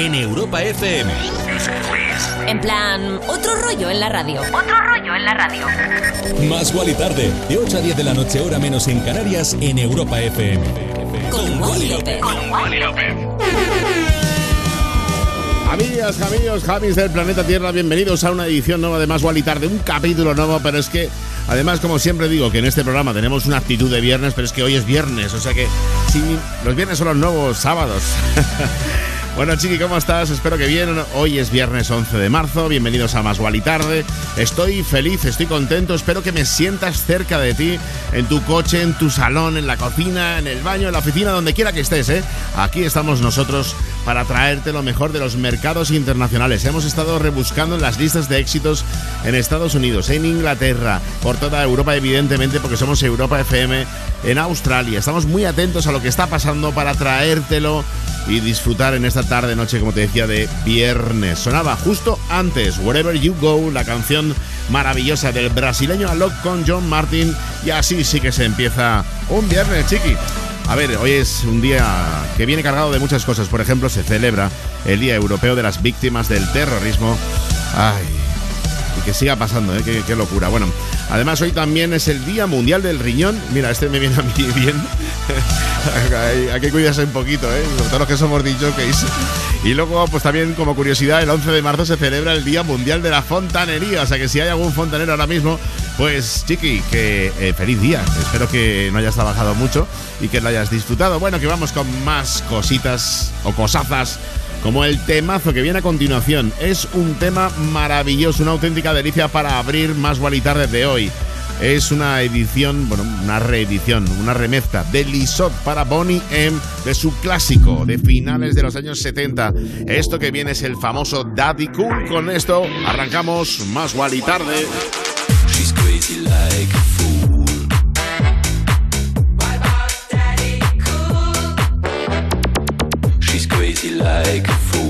En Europa FM. En plan, otro rollo en la radio. Otro rollo en la radio. Más y Tarde, de 8 a 10 de la noche, hora menos en Canarias, en Europa FM. Con, Wally López. Con Wally López. Amigas, amigos, Javis del planeta Tierra, bienvenidos a una edición nueva de Más y Tarde, un capítulo nuevo, pero es que Además, como siempre digo, que en este programa tenemos una actitud de viernes, pero es que hoy es viernes, o sea que sí, los viernes son los nuevos sábados. Bueno, Chiqui, ¿cómo estás? Espero que bien. Hoy es viernes 11 de marzo. Bienvenidos a Más y Tarde. Estoy feliz, estoy contento. Espero que me sientas cerca de ti, en tu coche, en tu salón, en la cocina, en el baño, en la oficina, donde quiera que estés, ¿eh? Aquí estamos nosotros para traerte lo mejor de los mercados internacionales. Hemos estado rebuscando en las listas de éxitos en Estados Unidos, en Inglaterra, por toda Europa, evidentemente, porque somos Europa FM, en Australia. Estamos muy atentos a lo que está pasando para traértelo y disfrutar en esta tarde, noche, como te decía, de viernes. Sonaba justo antes, Wherever You Go, la canción maravillosa del brasileño Alok con John Martin. Y así sí que se empieza un viernes, chiqui. A ver, hoy es un día que viene cargado de muchas cosas. Por ejemplo, se celebra el Día Europeo de las Víctimas del Terrorismo. Ay, y que siga pasando, ¿eh? qué, locura. Bueno, además hoy también es el Día Mundial del Riñón. Mira, este me viene a mí bien. hay, que cuidarse un poquito, ¿eh? Sobre todo los que somos DJs. Y luego, pues también como curiosidad, el 11 de marzo se celebra el Día Mundial de la Fontanería. O sea que si hay algún fontanero ahora mismo, pues chiqui, que eh, feliz día. Espero que no hayas trabajado mucho y que lo hayas disfrutado. Bueno, que vamos con más cositas o cosazas como el temazo que viene a continuación. Es un tema maravilloso, una auténtica delicia para abrir más y tarde de hoy. Es una edición, bueno, una reedición, una remezcla de Lisot para Bonnie M de su clásico de finales de los años 70. Esto que viene es el famoso Daddy Cool. Con esto arrancamos más y tarde. A fool.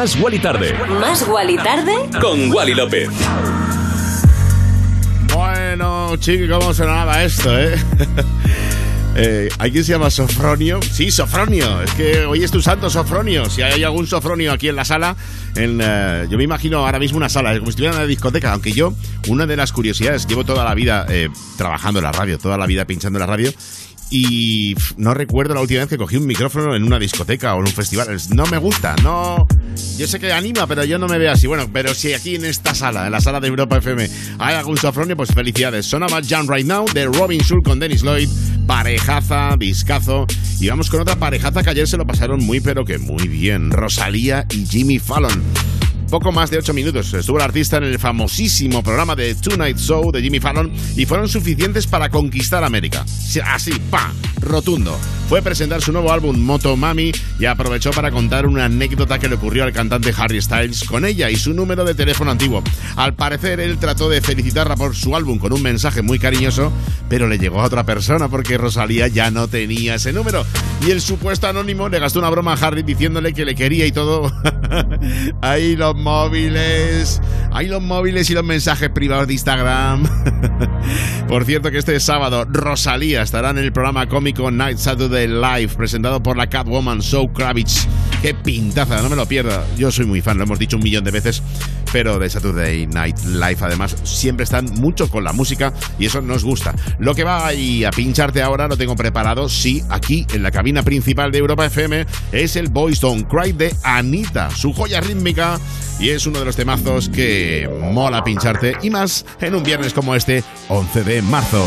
Más Wally Tarde. Más Wally Tarde con Wally López. Bueno, chico, ¿cómo sonaba esto, eh? eh ¿Hay quien se llama Sofronio? Sí, Sofronio. Es que hoy es tu santo Sofronio. Si hay algún Sofronio aquí en la sala, en, eh, yo me imagino ahora mismo una sala, como si estuviera en una discoteca. Aunque yo, una de las curiosidades, llevo toda la vida eh, trabajando en la radio, toda la vida pinchando en la radio y no recuerdo la última vez que cogí un micrófono en una discoteca o en un festival. No me gusta, no. Yo sé que anima, pero yo no me veo así. Bueno, pero si aquí en esta sala, en la sala de Europa FM, hay algún sofronio, pues felicidades. Sonaba Jam Right Now de Robin Schulz con Dennis Lloyd, parejaza, discazo. Y vamos con otra parejaza que ayer se lo pasaron muy, pero que muy bien. Rosalía y Jimmy Fallon poco más de 8 minutos. Estuvo el artista en el famosísimo programa de Tonight Show de Jimmy Fallon y fueron suficientes para conquistar América. Así, pa, rotundo. Fue a presentar su nuevo álbum Moto Mami y aprovechó para contar una anécdota que le ocurrió al cantante Harry Styles con ella y su número de teléfono antiguo. Al parecer, él trató de felicitarla por su álbum con un mensaje muy cariñoso, pero le llegó a otra persona porque Rosalía ya no tenía ese número. Y el supuesto anónimo le gastó una broma a Harry diciéndole que le quería y todo. Ahí los móviles. Hay los móviles y los mensajes privados de Instagram. por cierto que este sábado Rosalía estará en el programa cómico Night Saturday Live presentado por la Catwoman Show Kravitz. Qué pintaza, no me lo pierda. Yo soy muy fan, lo hemos dicho un millón de veces, pero de Saturday Night Live además siempre están mucho con la música y eso nos gusta. Lo que va ahí a pincharte ahora lo tengo preparado, sí, aquí en la cabina principal de Europa FM es el Boys Don't Cry de Anita, su joya rítmica y es uno de los temazos que mola pincharte y más en un viernes como este, 11 de marzo.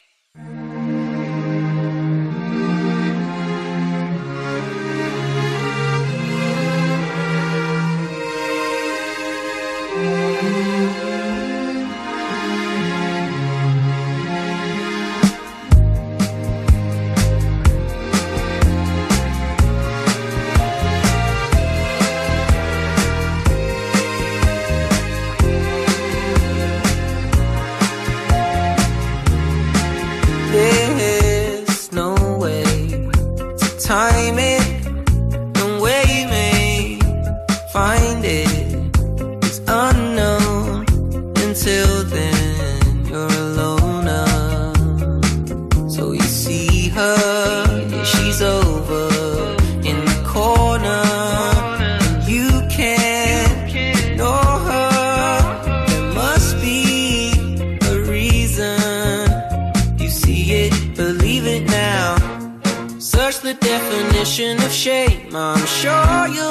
Ocean of shame. I'm sure you'll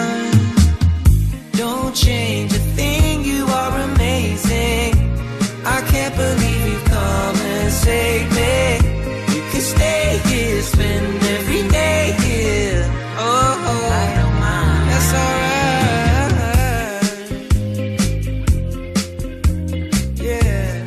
Save me. You can stay here, spend every day here. Oh, oh. I don't mind. That's alright. Yeah.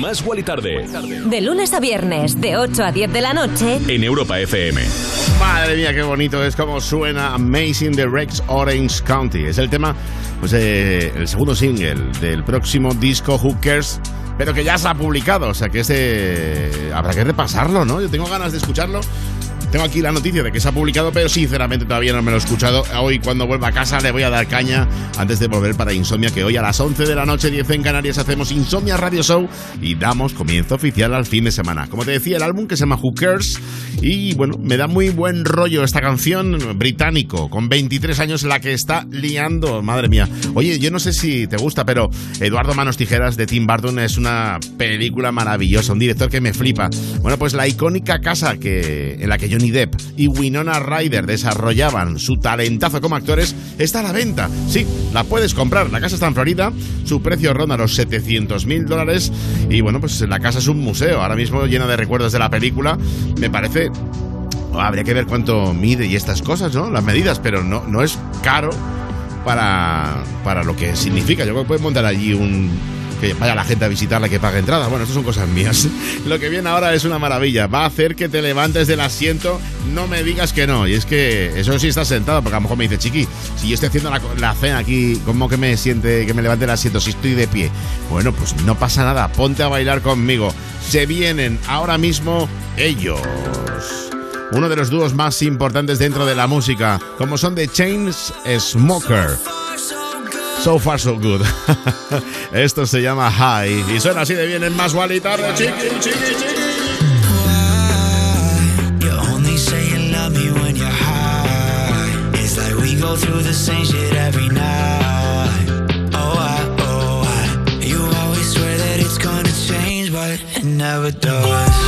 Más Wally Tarde. De lunes a viernes, de 8 a 10 de la noche. En Europa FM. Madre mía, qué bonito es como suena Amazing the Rex Orange County. Es el tema, pues eh, el segundo single del próximo disco Who Cares, pero que ya se ha publicado, o sea que este habrá que repasarlo, ¿no? Yo tengo ganas de escucharlo. Tengo aquí la noticia de que se ha publicado, pero sinceramente todavía no me lo he escuchado. Hoy cuando vuelva a casa le voy a dar caña antes de volver para Insomnia, que hoy a las 11 de la noche, 10 en Canarias, hacemos Insomnia Radio Show y damos comienzo oficial al fin de semana. Como te decía, el álbum que se llama Who Cares y bueno, me da muy buen rollo esta canción británico, con 23 años la que está liando, madre mía. Oye, yo no sé si te gusta, pero Eduardo Manos Tijeras de Tim Burton es una película maravillosa, un director que me flipa. Bueno, pues la icónica casa que, en la que Johnny y Winona Ryder desarrollaban su talentazo como actores está a la venta. Sí, la puedes comprar. La casa está en Florida, su precio ronda los 700 mil dólares y bueno, pues la casa es un museo, ahora mismo llena de recuerdos de la película. Me parece habría que ver cuánto mide y estas cosas, ¿no? Las medidas, pero no, no es caro para, para lo que significa. Yo creo que puedes montar allí un. Que vaya la gente a visitarla que pague entrada. Bueno, estas son cosas mías. Lo que viene ahora es una maravilla. Va a hacer que te levantes del asiento. No me digas que no. Y es que eso sí estás sentado, porque a lo mejor me dice, chiqui, si yo estoy haciendo la, la cena aquí, ¿cómo que me siente que me levante el asiento si estoy de pie? Bueno, pues no pasa nada. Ponte a bailar conmigo. Se vienen ahora mismo ellos uno de los dúos más importantes dentro de la música, como son The Chains Smoker. So far so good. Esto se llama High y suena así de bien en más y tarde, chiqui, chiqui, chiqui. Go through the same shit every night. Oh, I, oh, I. You always swear that it's gonna change, but it never does.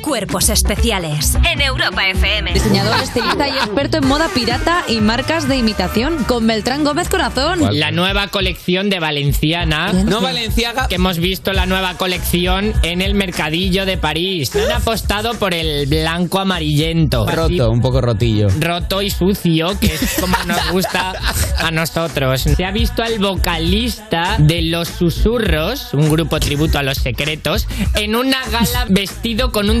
Cuerpos especiales en Europa FM. Diseñador, estilista y experto en moda pirata y marcas de imitación con Beltrán Gómez Corazón. La nueva colección de Valenciana. No Valenciaga. Que hemos visto la nueva colección en el mercadillo de París. Han apostado por el blanco amarillento. Roto, un poco rotillo. Roto y sucio, que es como nos gusta a nosotros. Se ha visto al vocalista de Los Susurros, un grupo tributo a los secretos, en una gala vestido con un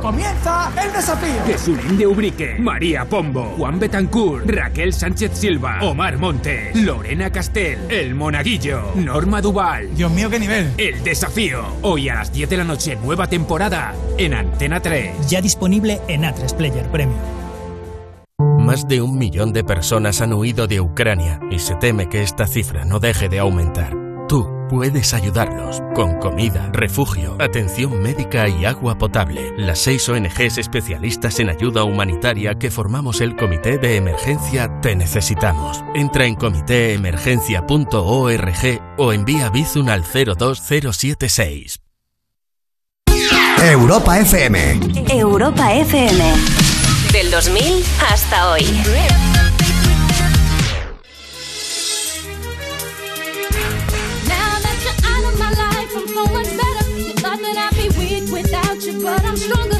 Comienza el desafío. Jesulín de Ubrique, María Pombo, Juan Betancourt, Raquel Sánchez Silva, Omar Montes, Lorena Castel, El Monaguillo, Norma Duval. Dios mío, qué nivel. El desafío. Hoy a las 10 de la noche, nueva temporada en Antena 3. Ya disponible en A3 Player Premium. Más de un millón de personas han huido de Ucrania y se teme que esta cifra no deje de aumentar. Tú puedes ayudarlos con comida, refugio, atención médica y agua potable. Las seis ONGs especialistas en ayuda humanitaria que formamos el Comité de Emergencia Te Necesitamos. Entra en comitéemergencia.org o envía Bizun al 02076. Europa FM. Europa FM. Del 2000 hasta hoy. But I'm stronger.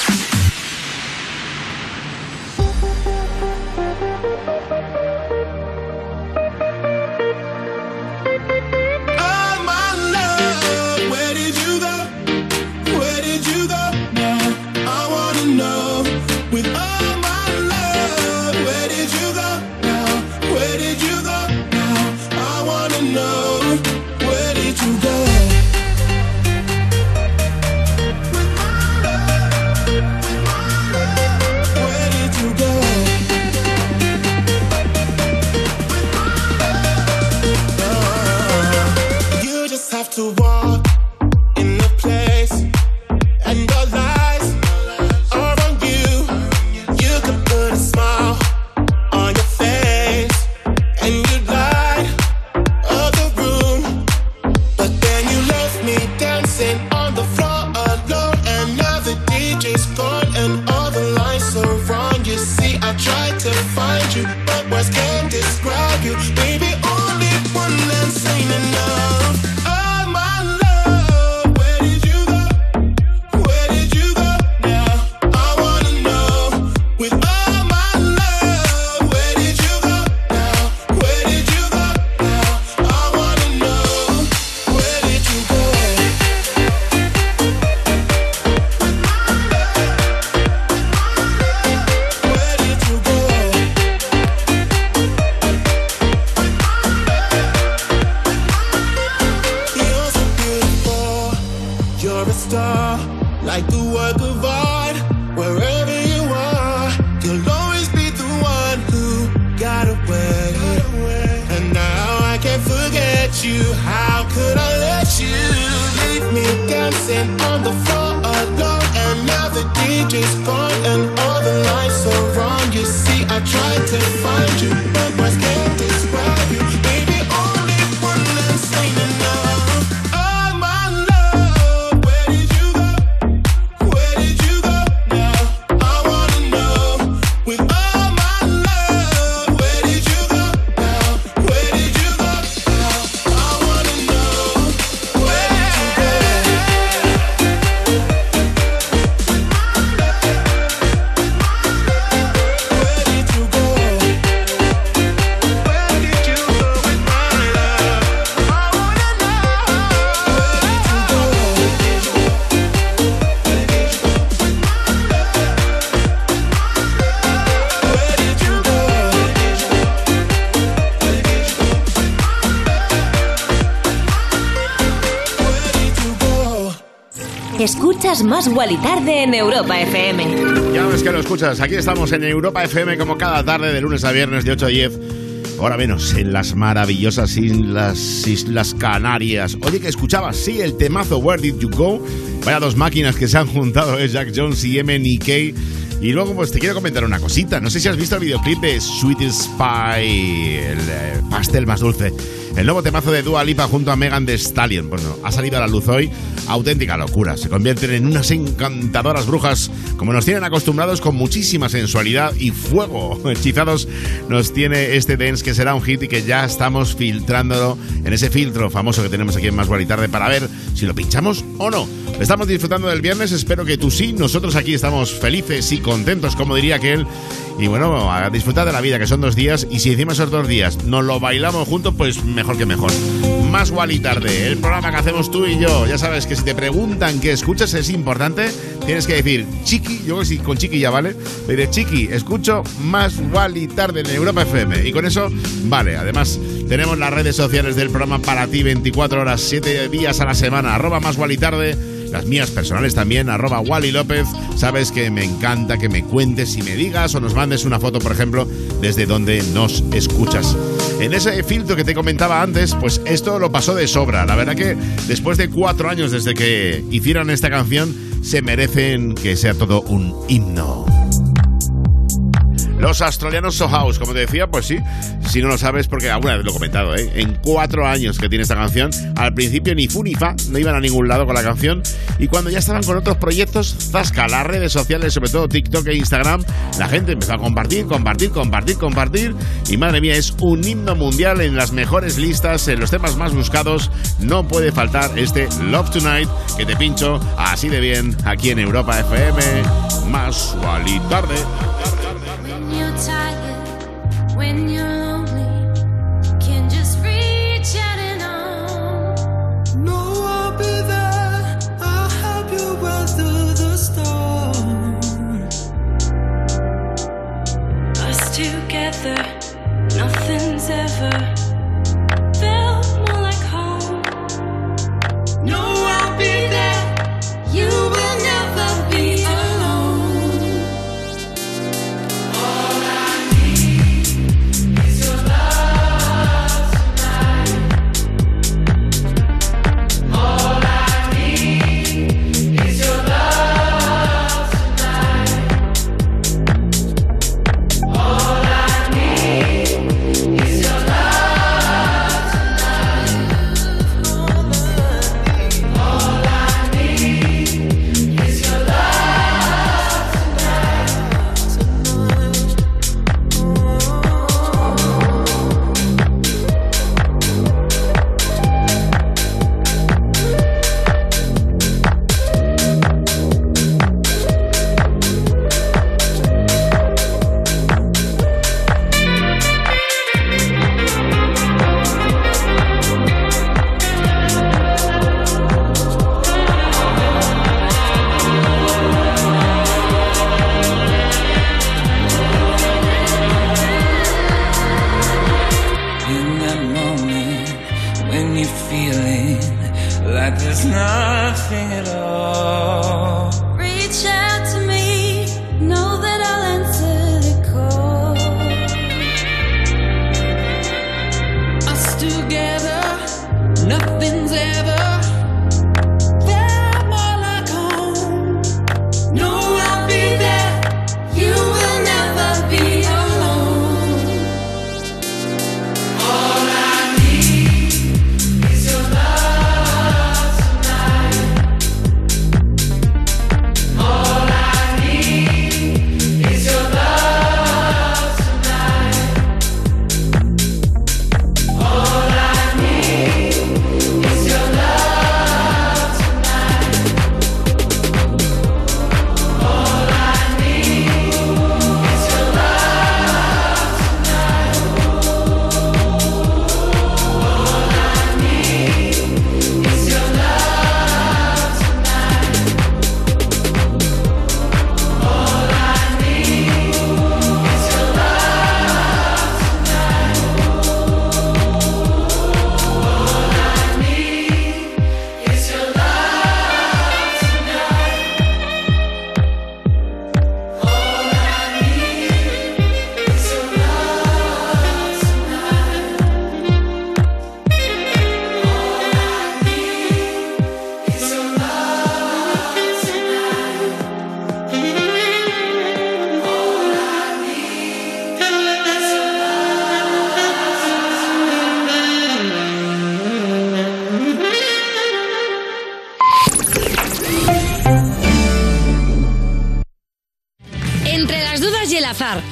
You. How could I let you leave me dancing on the floor alone? And now the DJ's gone and all the lights are wrong. You see, I tried to find you, Más Wally Tarde en Europa FM. Ya ves que lo escuchas. Aquí estamos en Europa FM como cada tarde de lunes a viernes de 8 a 10. Ahora menos en las maravillosas islas, islas Canarias. Oye, que escuchabas, sí, el temazo Where Did You Go. Vaya dos máquinas que se han juntado, es Jack Jones y MNK. Y luego, pues te quiero comentar una cosita. No sé si has visto el videoclip de Sweetest Pie, el eh, pastel más dulce. El nuevo temazo de Dua Lipa junto a Megan Thee Stallion. Bueno, ha salido a la luz hoy. Auténtica locura. Se convierten en unas encantadoras brujas, como nos tienen acostumbrados con muchísima sensualidad y fuego. Hechizados nos tiene este dance que será un hit y que ya estamos filtrándolo en ese filtro famoso que tenemos aquí en Más Guay Tarde para ver si lo pinchamos o no. Estamos disfrutando del viernes, espero que tú sí. Nosotros aquí estamos felices y contentos, como diría aquel. Y bueno, a disfrutar de la vida, que son dos días. Y si encima esos dos días nos lo bailamos juntos, pues mejor que mejor. Más Guay Tarde, el programa que hacemos tú y yo. Ya sabes que si te preguntan qué escuchas es importante, tienes que decir chiqui. Yo creo que sí, con chiqui ya vale. Le diré chiqui, escucho Más Guay Tarde en Europa FM. Y con eso, vale. Además, tenemos las redes sociales del programa para ti 24 horas, 7 días a la semana. Arroba Más Guay Tarde las mías personales también, arroba Wally López. Sabes que me encanta que me cuentes y me digas o nos mandes una foto, por ejemplo, desde donde nos escuchas. En ese filtro que te comentaba antes, pues esto lo pasó de sobra. La verdad que después de cuatro años desde que hicieron esta canción, se merecen que sea todo un himno. Los australianos So House, como te decía, pues sí, si no lo sabes, porque alguna vez lo he comentado, ¿eh? En cuatro años que tiene esta canción, al principio ni fu ni fa, no iban a ningún lado con la canción, y cuando ya estaban con otros proyectos, zasca, las redes sociales, sobre todo TikTok e Instagram, la gente empezó a compartir, compartir, compartir, compartir, y madre mía, es un himno mundial en las mejores listas, en los temas más buscados, no puede faltar este Love Tonight, que te pincho así de bien aquí en Europa FM, más y tarde. Tired, when you're lonely, can just reach out and on. No, I'll be there. I'll help you weather the storm. Us together, nothing's ever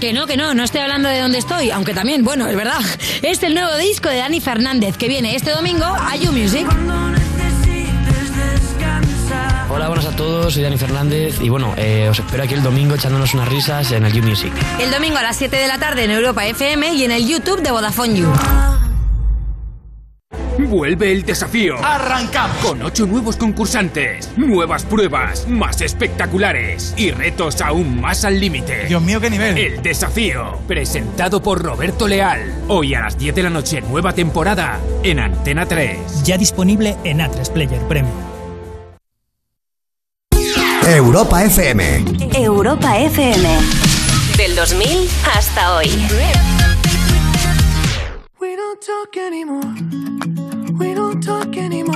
Que no, que no, no estoy hablando de dónde estoy, aunque también, bueno, es verdad. Es el nuevo disco de Dani Fernández que viene este domingo a You Music. Hola, buenas a todos, soy Dani Fernández y bueno, eh, os espero aquí el domingo echándonos unas risas en el You Music. El domingo a las 7 de la tarde en Europa FM y en el YouTube de Vodafone You. Vuelve el desafío. Arrancamos con ocho nuevos concursantes, nuevas pruebas, más espectaculares y retos aún más al límite. Dios mío, qué nivel. El desafío, presentado por Roberto Leal. Hoy a las 10 de la noche, nueva temporada en Antena 3. Ya disponible en A3 Player Premium. Europa FM. Europa FM. Del 2000 hasta hoy. We don't talk anymore. We don't talk anymore.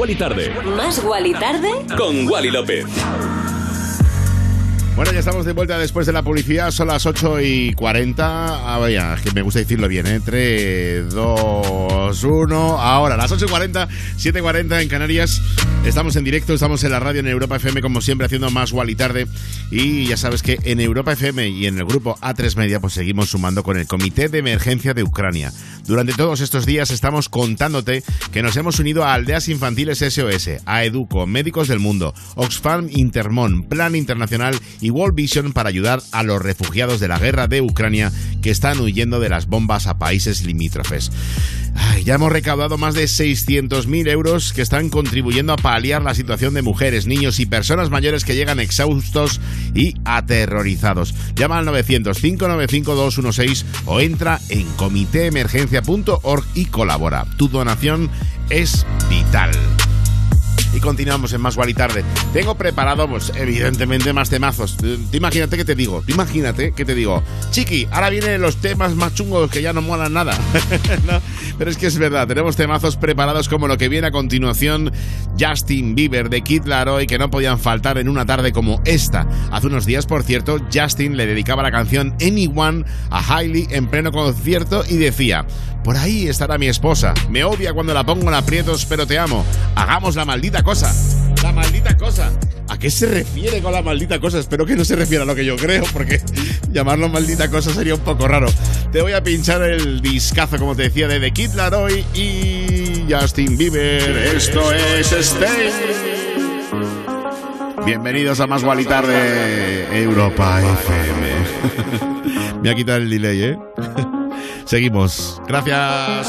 Wally Tarde. Más Wally tarde. Con Wally López. Bueno, ya estamos de vuelta después de la publicidad. Son las 8 y 40. Ah, vaya, es que me gusta decirlo bien, ¿eh? 3, 2, 1. Ahora, las 8 y 40, 7 y 40 en Canarias. Estamos en directo, estamos en la radio en Europa FM, como siempre, haciendo más Wally tarde. Y ya sabes que en Europa FM y en el grupo A3 Media, pues seguimos sumando con el Comité de Emergencia de Ucrania. Durante todos estos días estamos contándote que nos hemos unido a Aldeas Infantiles SOS, a Educo, Médicos del Mundo, Oxfam Intermon, Plan Internacional y World Vision para ayudar a los refugiados de la guerra de Ucrania que están huyendo de las bombas a países limítrofes. Ya hemos recaudado más de 600.000 euros que están contribuyendo a paliar la situación de mujeres, niños y personas mayores que llegan exhaustos y aterrorizados. Llama al 900-595-216 o entra en comitéemergencia.org y colabora. Tu donación es vital. Y continuamos en Más Guay y Tarde. Tengo preparado, pues, evidentemente, más temazos. Imagínate que te digo, tú imagínate que te digo, Chiqui, ahora vienen los temas más chungos que ya no molan nada. ¿No? Pero es que es verdad, tenemos temazos preparados como lo que viene a continuación, Justin Bieber de Kid Laroi, que no podían faltar en una tarde como esta. Hace unos días, por cierto, Justin le dedicaba la canción Anyone a Hailey en pleno concierto y decía, por ahí estará mi esposa, me odia cuando la pongo en aprietos, pero te amo. Hagamos la maldita cosa. La maldita cosa. ¿A qué se refiere con la maldita cosa? Espero que no se refiera a lo que yo creo, porque llamarlo maldita cosa sería un poco raro. Te voy a pinchar el discazo, como te decía, de The Kid Laroi y Justin Bieber. Esto es Stay. Bienvenidos a Más Guay y Tarde, Europa FM. Me ha quitado el delay, ¿eh? Seguimos. Gracias.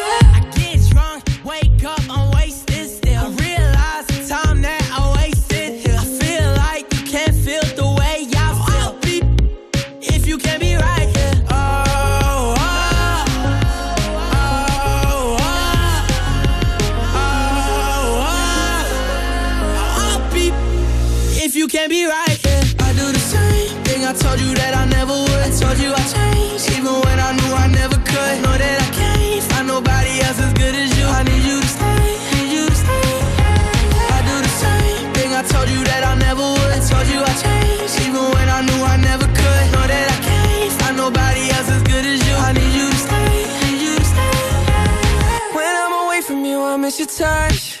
miss your touch.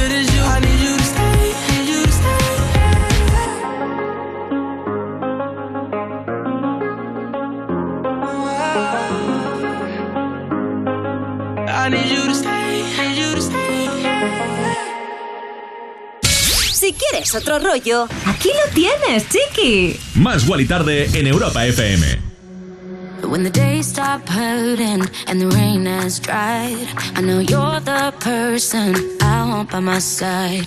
quieres otro rollo, aquí lo tienes, chiqui. Más Wally Tarde en Europa FM. When the days stop hurting and the rain has dried, I know you're the person I want by my side.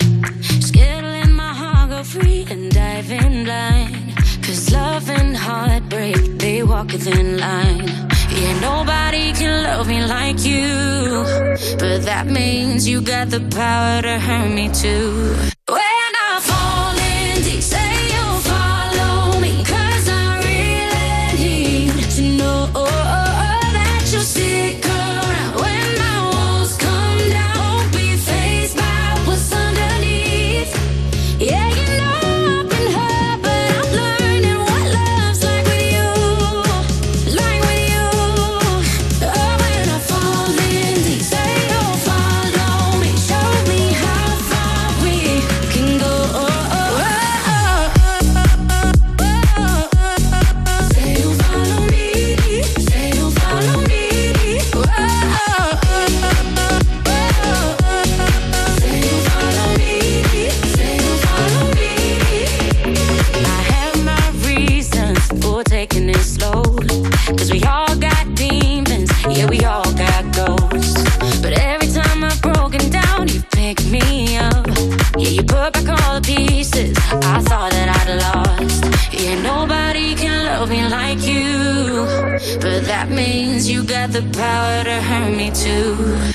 Skittling my heart, go free and dive in blind. Cause love and heartbreak, they walk a thin line. Yeah, nobody can love me like you. But that means you got the power to hurt me too. Got the power to hurt me too.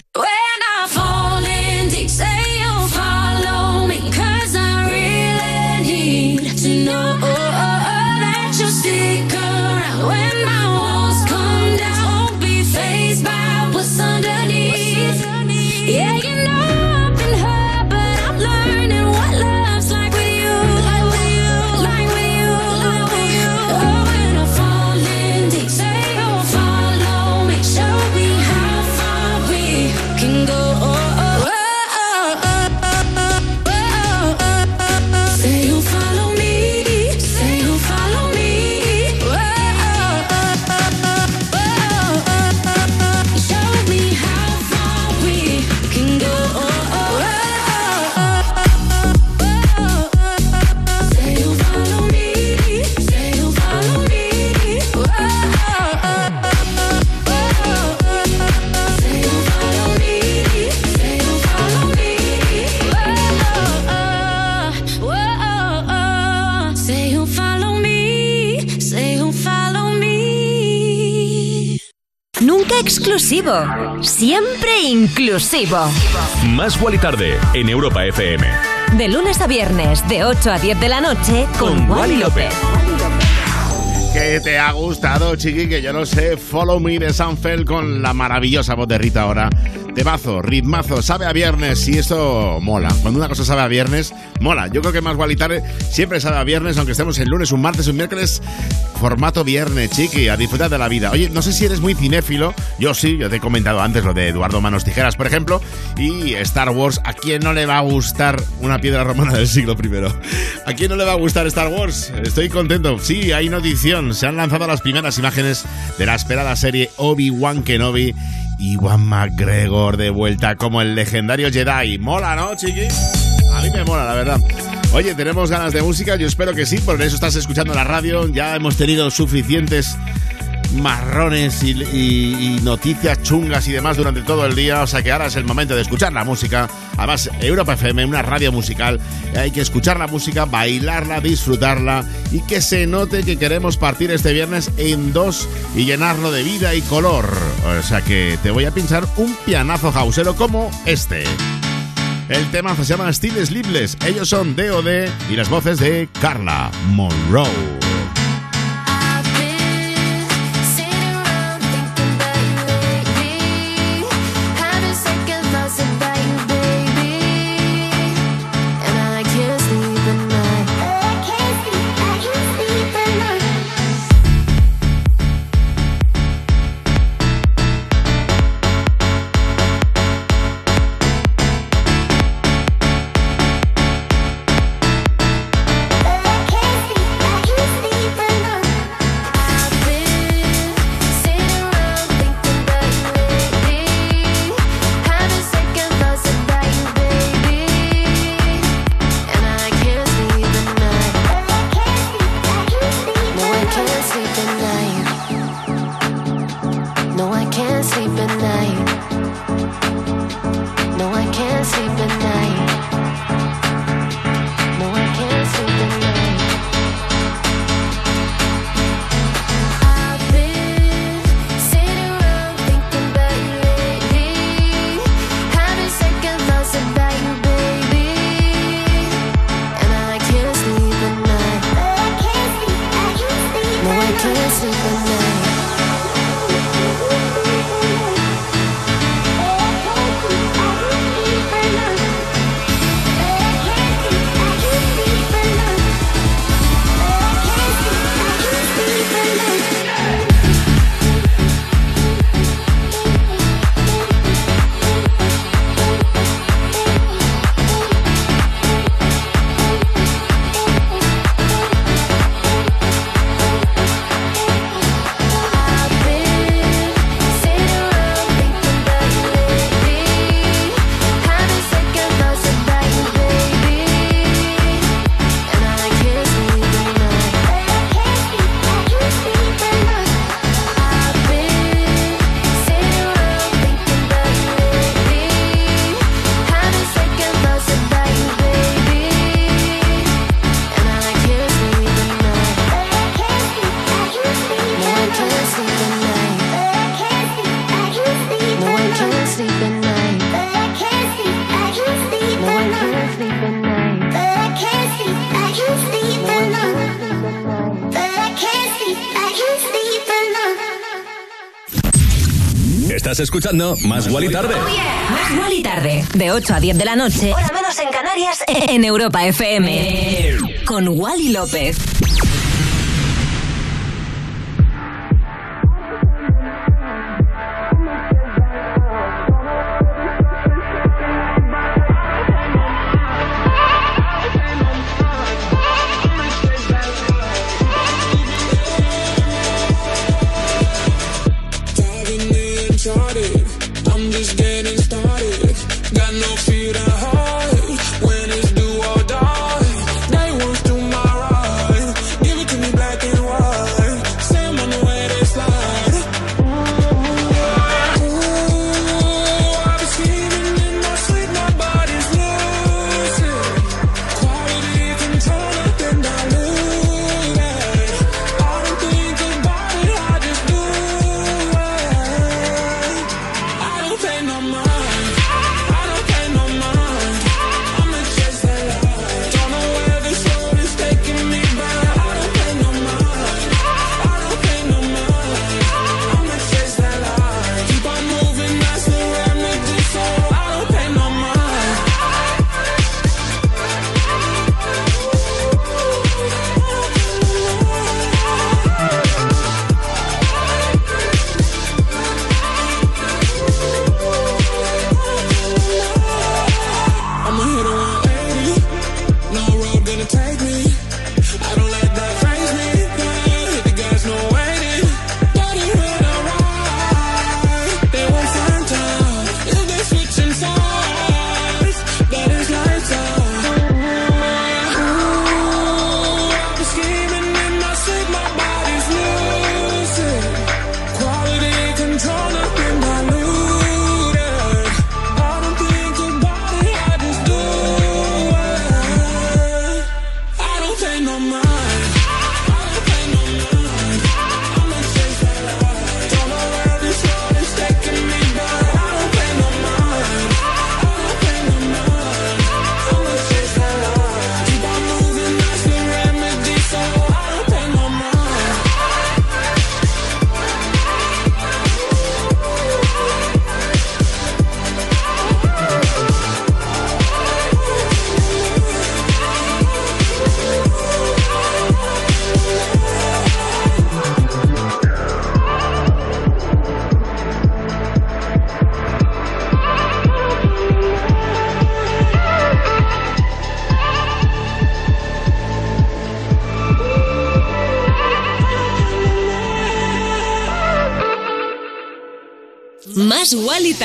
Siempre inclusivo. Más Wally Tarde en Europa FM. De lunes a viernes, de 8 a 10 de la noche, con, Con Wally Wally López. Que te ha gustado, chiqui, que yo no sé. Follow Me de Sanfel con la maravillosa voz de Rita ahora. Temazo, ritmazo, sabe a viernes y esto mola. Cuando una cosa sabe a viernes, mola. Yo creo que más Gualitare siempre sabe a viernes, aunque estemos el lunes, un martes, un miércoles. Formato viernes, chiqui, a disfrutar de la vida. Oye, no sé si eres muy cinéfilo. Yo sí, yo te he comentado antes lo de Eduardo Manos Tijeras, por ejemplo. Y Star Wars, ¿a quién no le va a gustar una piedra romana del siglo I? ¿A quién no le va a gustar Star Wars? Estoy contento. Sí, hay notición. Se han lanzado las primeras imágenes de la esperada serie Obi-Wan Kenobi Juan McGregor de vuelta como el legendario Jedi. Mola, ¿no, chiqui? A mí me mola, la verdad. Oye, tenemos ganas de música, yo espero que sí, por eso estás escuchando la radio. Ya hemos tenido suficientes marrones y, noticias chungas y demás durante todo el día, o sea que ahora es el momento de escuchar la música. Además, Europa FM, una radio musical, hay que escuchar la música, bailarla, disfrutarla y que se note que queremos partir este viernes en dos y llenarlo de vida y color. O sea que te voy a pinchar un pianazo jausero como este. El tema se llama Still Sleepless. Ellos son D.O.D. y las voces de Carla Monroe. Escuchando Más Guali Tarde. Más igual y tarde. De 8 a 10 de la noche. Hora menos en Canarias. En Europa FM. Con Wally López.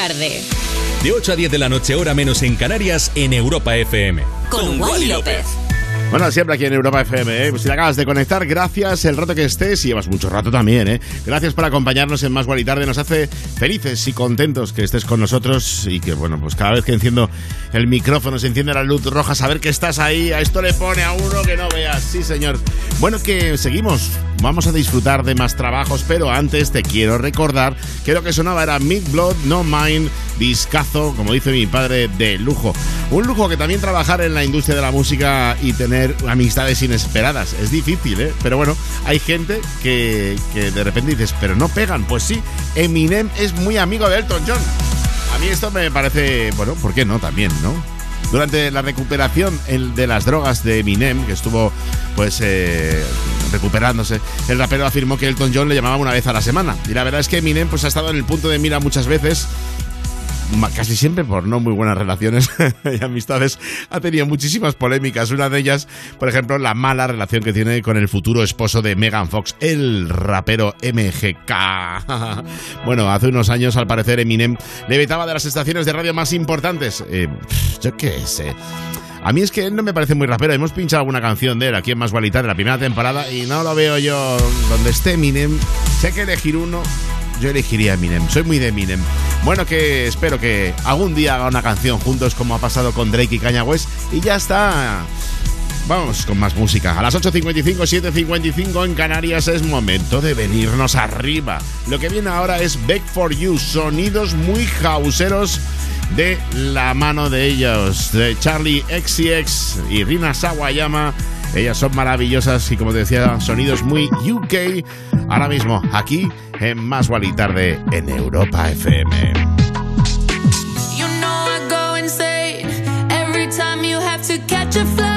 Tarde. De 8 a 10 de la noche, hora menos en Canarias, en Europa FM. Con Wally López. Bueno, siempre aquí en Europa FM, ¿eh? Pues si te acabas de conectar, gracias el rato que estés y llevas mucho rato también, ¿eh? Gracias por acompañarnos en Más Guay y Tarde. Nos hace felices y contentos que estés con nosotros y que, bueno, pues cada vez que enciendo el micrófono se enciende la luz roja, saber que estás ahí, a esto le pone a uno que no veas. Sí, señor. Bueno, que seguimos. Vamos a disfrutar de más trabajos, pero antes te quiero recordar que lo que sonaba era Mid Blood, No Mind, discazo, como dice mi padre, de lujo. Un lujo que también trabajar en la industria de la música y tener amistades inesperadas. Es difícil, ¿eh? Pero bueno, hay gente que, de repente dices, pero no pegan. Pues sí, Eminem es muy amigo de Elton John. A mí esto me parece, bueno, ¿por qué no? También, ¿no? Durante la recuperación de las drogas de Eminem, que estuvo pues eh, recuperándose, el rapero afirmó que Elton John le llamaba una vez a la semana. Y la verdad es que Eminem pues ha estado en el punto de mira muchas veces casi siempre por no muy buenas relaciones y amistades, ha tenido muchísimas polémicas. Una de ellas, por ejemplo, la mala relación que tiene con el futuro esposo de Megan Fox, el rapero MGK. bueno, hace unos años, al parecer, Eminem le vetaba de las estaciones de radio más importantes. Eh, yo qué sé. A mí es que él no me parece muy rapero. Hemos pinchado alguna canción de él aquí en Más Gualita de la primera temporada y no lo veo yo donde esté Eminem. Sé que elegir uno, yo elegiría Eminem. Soy muy de Eminem. Bueno, que espero que algún día haga una canción juntos como ha pasado con Drake y Kanye West. Y ya está. Vamos con más música. A las 8.55, 7.55 en Canarias es momento de venirnos arriba. Lo que viene ahora es Back for You, sonidos muy hauseros de la mano de ellos, de Charlie XCX y Rina Sawayama. Ellas son maravillosas y como te decía, sonidos muy UK. Ahora mismo, aquí en Más y Tarde en Europa FM. to catch a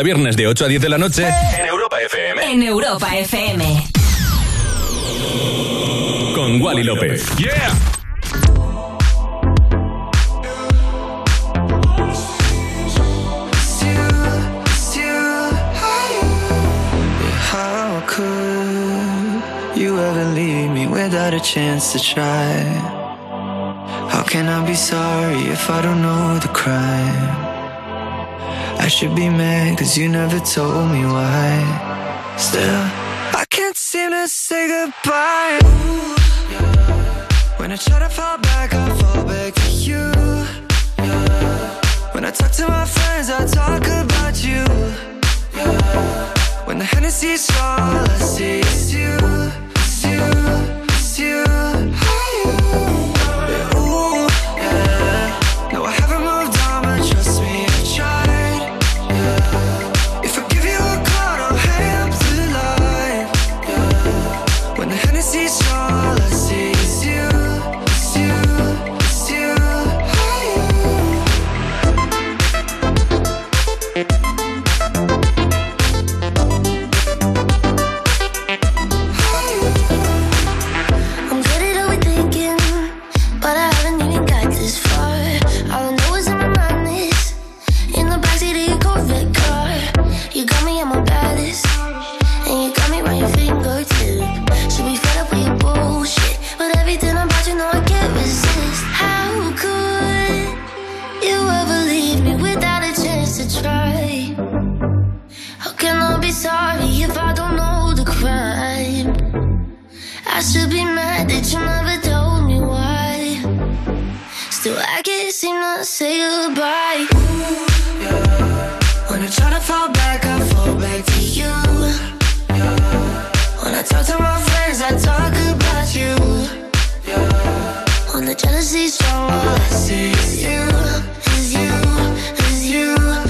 a viernes de 8 a 10 de la noche en Europa FM. En Europa FM. Con Wally López. Yeah. you ever leave me without a chance to try? How can I be sorry if I don't know the crime? I should be mad cause you never told me why Still, I can't seem to say goodbye Ooh. When I try to fall back, I fall back to you. When I talk to my friends, I talk about you. When the Hennessy's all I see is you Say goodbye. Ooh, yeah. When I try to fall back, I fall back to you. Yeah. When I talk to my friends, I talk about you. Yeah. When the jealousy's strong, I see is you, is you, is you.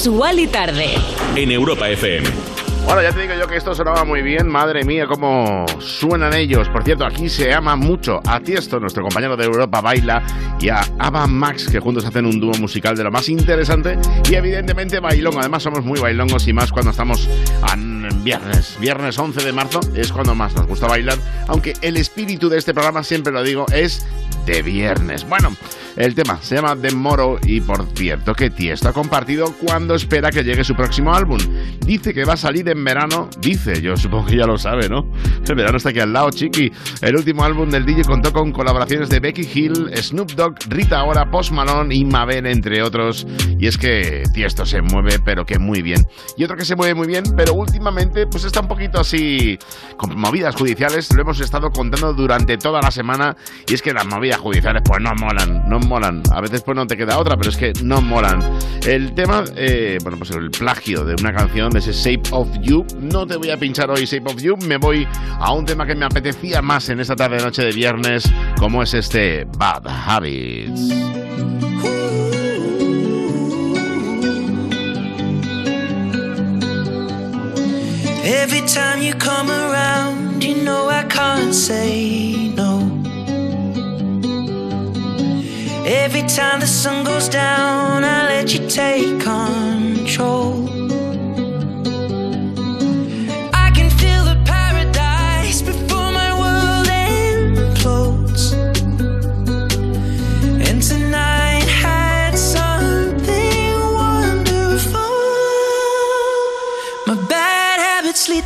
escuchas Wally Tarde. En Europa FM. Bueno, ya te digo yo que esto sonaba muy bien. Madre mía, cómo suenan ellos. Por cierto, aquí se ama mucho a Tiesto, nuestro compañero de Europa Baila, y a Ava Max, que juntos hacen un dúo musical de lo más interesante y evidentemente bailón. Además, somos muy bailongos y más cuando estamos en viernes. Viernes 11 de marzo es cuando más nos gusta bailar, aunque el espíritu de este programa, siempre lo digo, es de viernes. Bueno, el tema se llama The Moro y por cierto que Tiesto ha compartido cuando espera que llegue su próximo álbum. Dice que va a salir en verano, dice, yo supongo que ya lo sabe, ¿no? El verano está aquí al lado, chiqui. El último álbum del DJ contó con colaboraciones de Becky Hill, Snoop Dogg, Rita Ora, Post Malone y Mabel, entre otros. Y es que Tiesto se mueve, pero que muy bien. Y otro que se mueve muy bien, pero últimamente pues está un poquito así con movidas judiciales. Lo hemos estado contando durante toda la semana y es que las movidas judiciales pues no molan, no molan. A veces pues no te queda otra, pero es que no molan. El tema, eh, bueno, pues el plagio de una canción de ese Shape of You. No te voy a pinchar hoy Shape of You, me voy a un tema que me apetecía más en esta tarde noche de viernes, como es este Bad Habits. Every time you come around, you know I can't say no. Every time the sun goes down, I let you take control.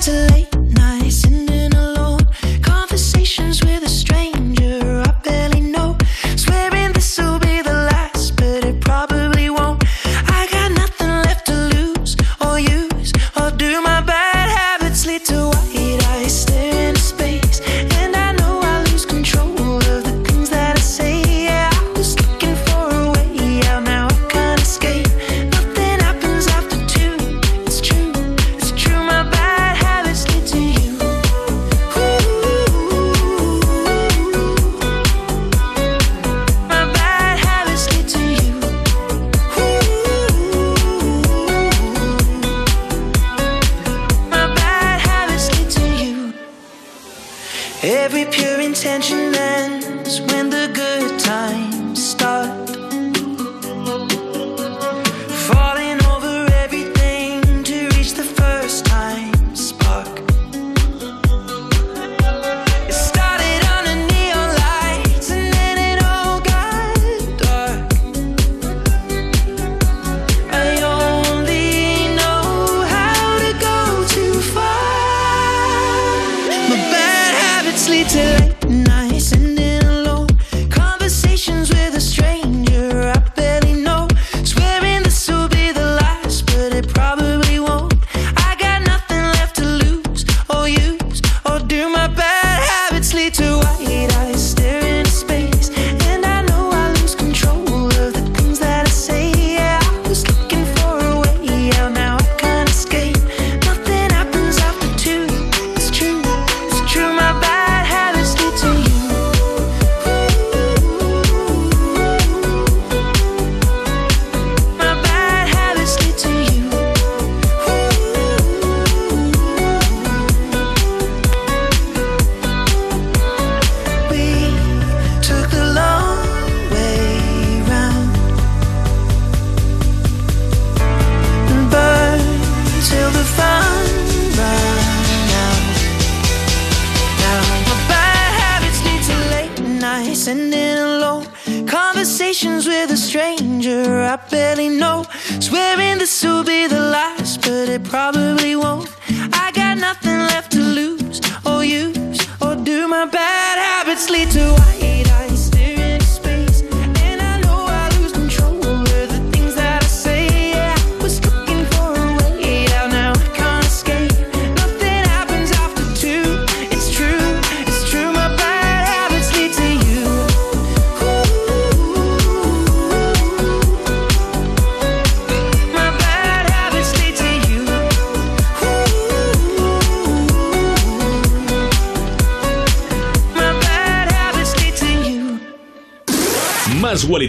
Habits lead to late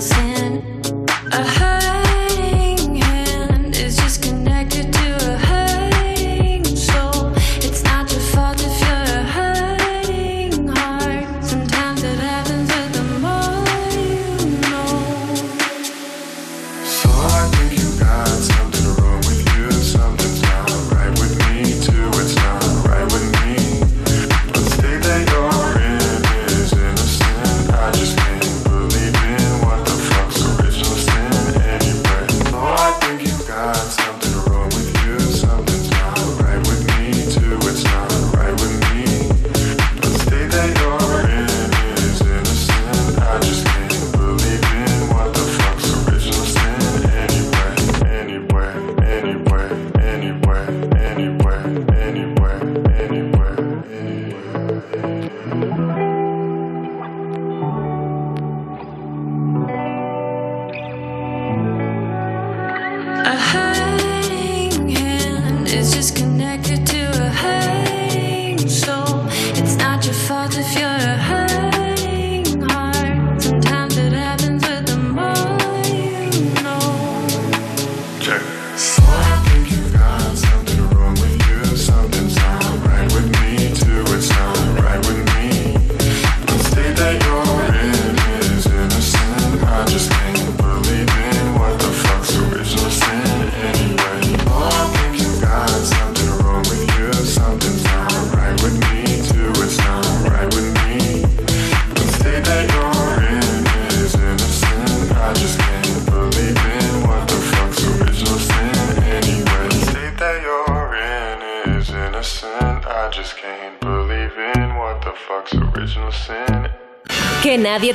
Original sin.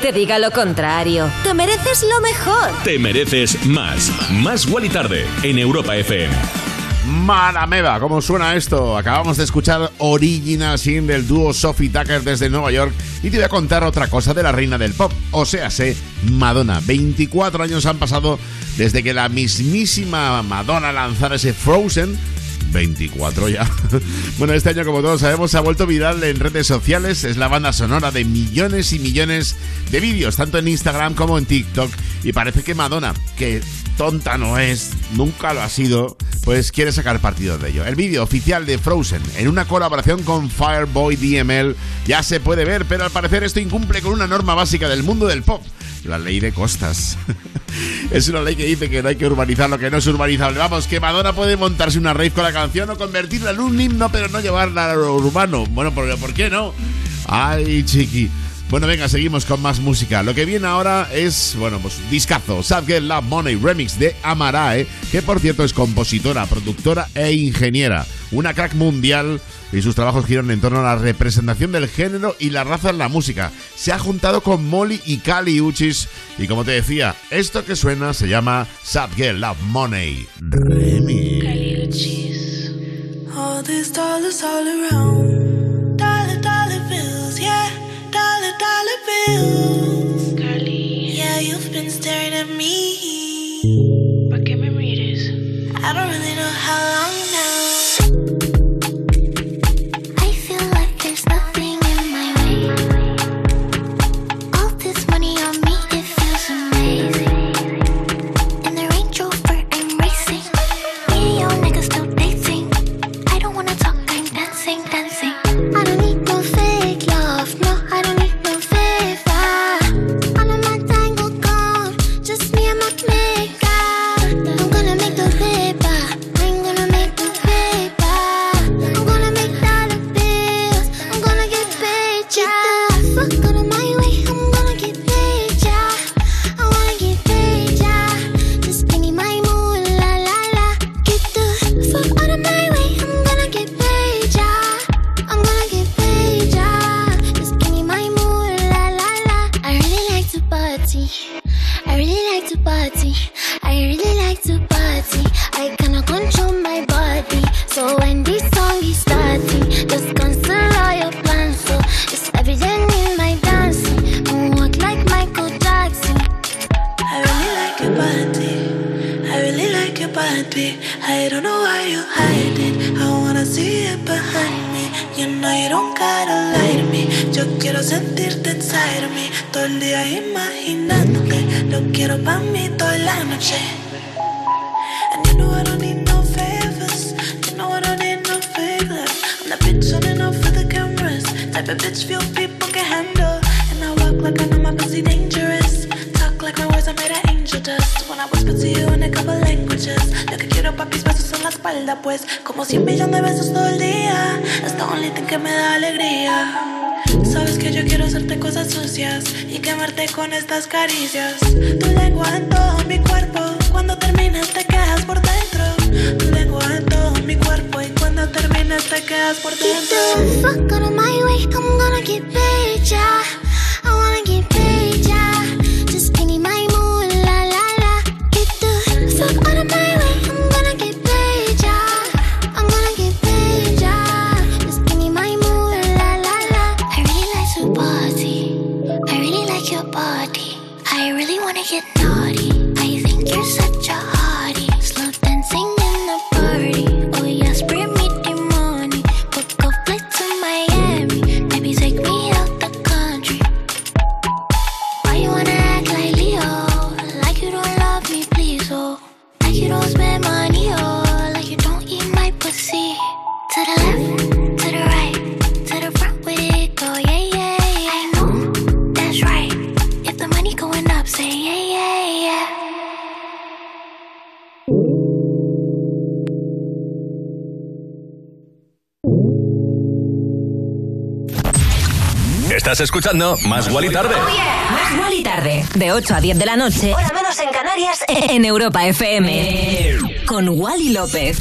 Te diga lo contrario. Te mereces lo mejor. Te mereces más. Más Wally Tarde en Europa FM. Marameba, ¿cómo suena esto? Acabamos de escuchar Original Sin del dúo Sophie Tucker desde Nueva York y te voy a contar otra cosa de la reina del pop, o sea, sé, Madonna. 24 años han pasado desde que la mismísima Madonna lanzara ese Frozen 24 ya. Bueno, este año, como todos sabemos, se ha vuelto viral en redes sociales. Es la banda sonora de millones y millones de vídeos, tanto en Instagram como en TikTok. Y parece que Madonna, que tonta no es, nunca lo ha sido, pues quiere sacar partido de ello. El vídeo oficial de Frozen, en una colaboración con Fireboy DML, ya se puede ver, pero al parecer esto incumple con una norma básica del mundo del pop. La ley de costas. es una ley que dice que no hay que urbanizar lo que no es urbanizable. Vamos, que Madonna puede montarse una rave con la canción o convertirla en un himno, pero no llevarla a lo urbano. Bueno, ¿por, ¿por qué no? Ay, chiqui. Bueno, venga, seguimos con más música. Lo que viene ahora es, bueno, pues discazo. Sad Girl Love Money Remix de Amarae, que por cierto es compositora, productora e ingeniera. Una crack mundial y sus trabajos giran en torno a la representación del género y la raza en la música. Se ha juntado con Molly y Kali Uchis y como te decía, esto que suena se llama Sad Girl Love Money Remix. escuchando Más Gual y Tarde. Oh yeah. Más Gual y Tarde. De 8 a 10 de la noche. Hora menos en Canarias. En Europa FM. Eh. Con Wally López.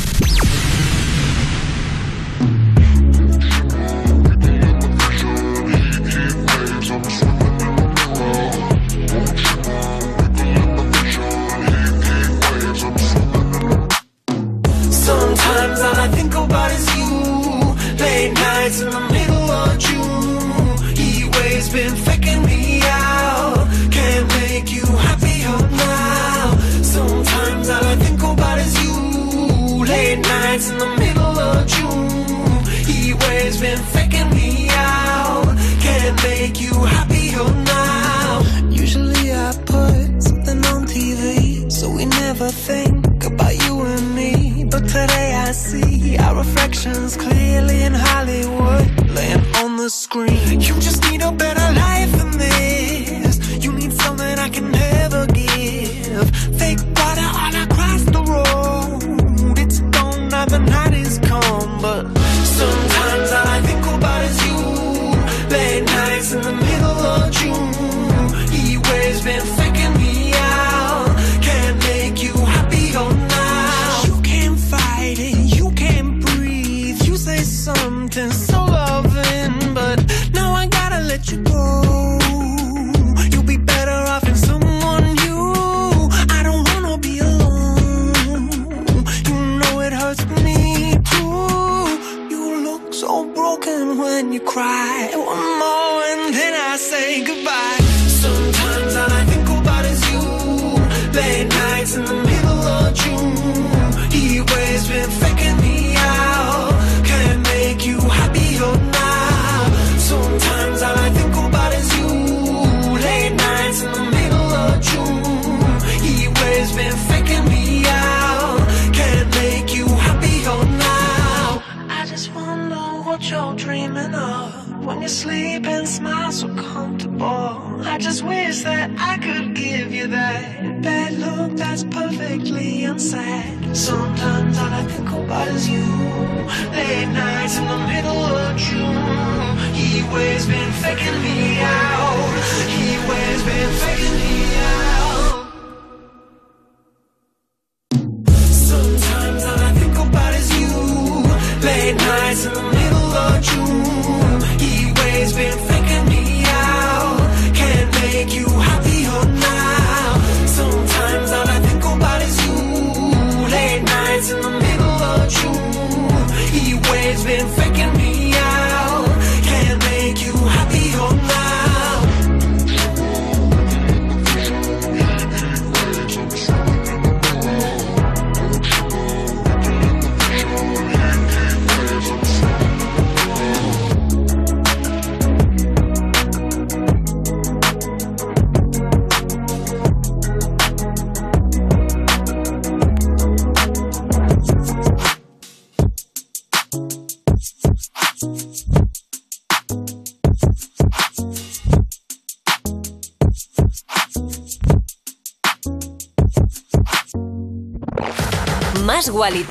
emotions clearly in Hollywood, laying on the screen. You just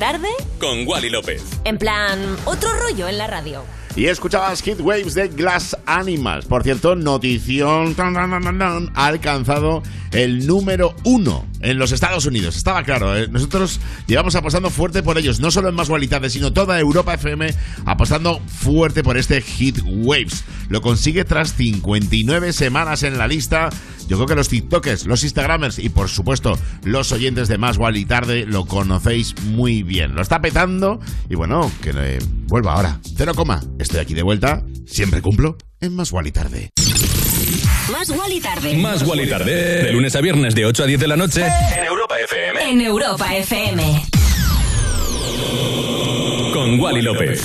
tarde. Con Wally López. En plan, otro rollo en la radio. Y escuchabas Hit Waves de Glass Animals. Por cierto, notición tan, tan, tan, tan, tan, ha alcanzado el número uno en los Estados Unidos. Estaba claro, ¿eh? nosotros llevamos apostando fuerte por ellos, no solo en Más Gualitades, sino toda Europa FM apostando fuerte por este Hit Waves. Lo consigue tras 59 semanas en la lista. Yo creo que los TikTokers, los Instagramers y por supuesto los oyentes de Más y Tarde lo conocéis muy bien. Lo está petando y bueno, que eh, vuelva ahora. Cero coma. Estoy aquí de vuelta. Siempre cumplo en Más y Tarde. Más Wally tarde. Más Wally tarde. De lunes a viernes de 8 a 10 de la noche. En Europa FM. En Europa FM. Con Wally López.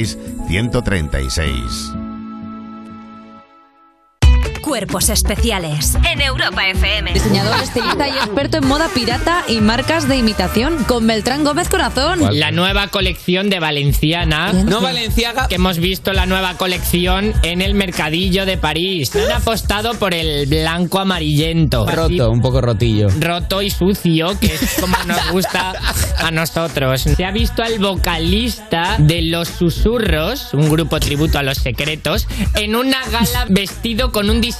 900-136-136. Cuerpos especiales. En Europa FM. Diseñador, estilista y experto en moda pirata y marcas de imitación. Con Beltrán Gómez Corazón. La nueva colección de Valenciana. No Valenciaga. Que hemos visto la nueva colección en el mercadillo de París. Han apostado por el blanco amarillento. Roto, un poco rotillo. Roto y sucio, que es como nos gusta a nosotros. Se ha visto al vocalista de Los Susurros, un grupo tributo a los secretos, en una gala vestido con un diseño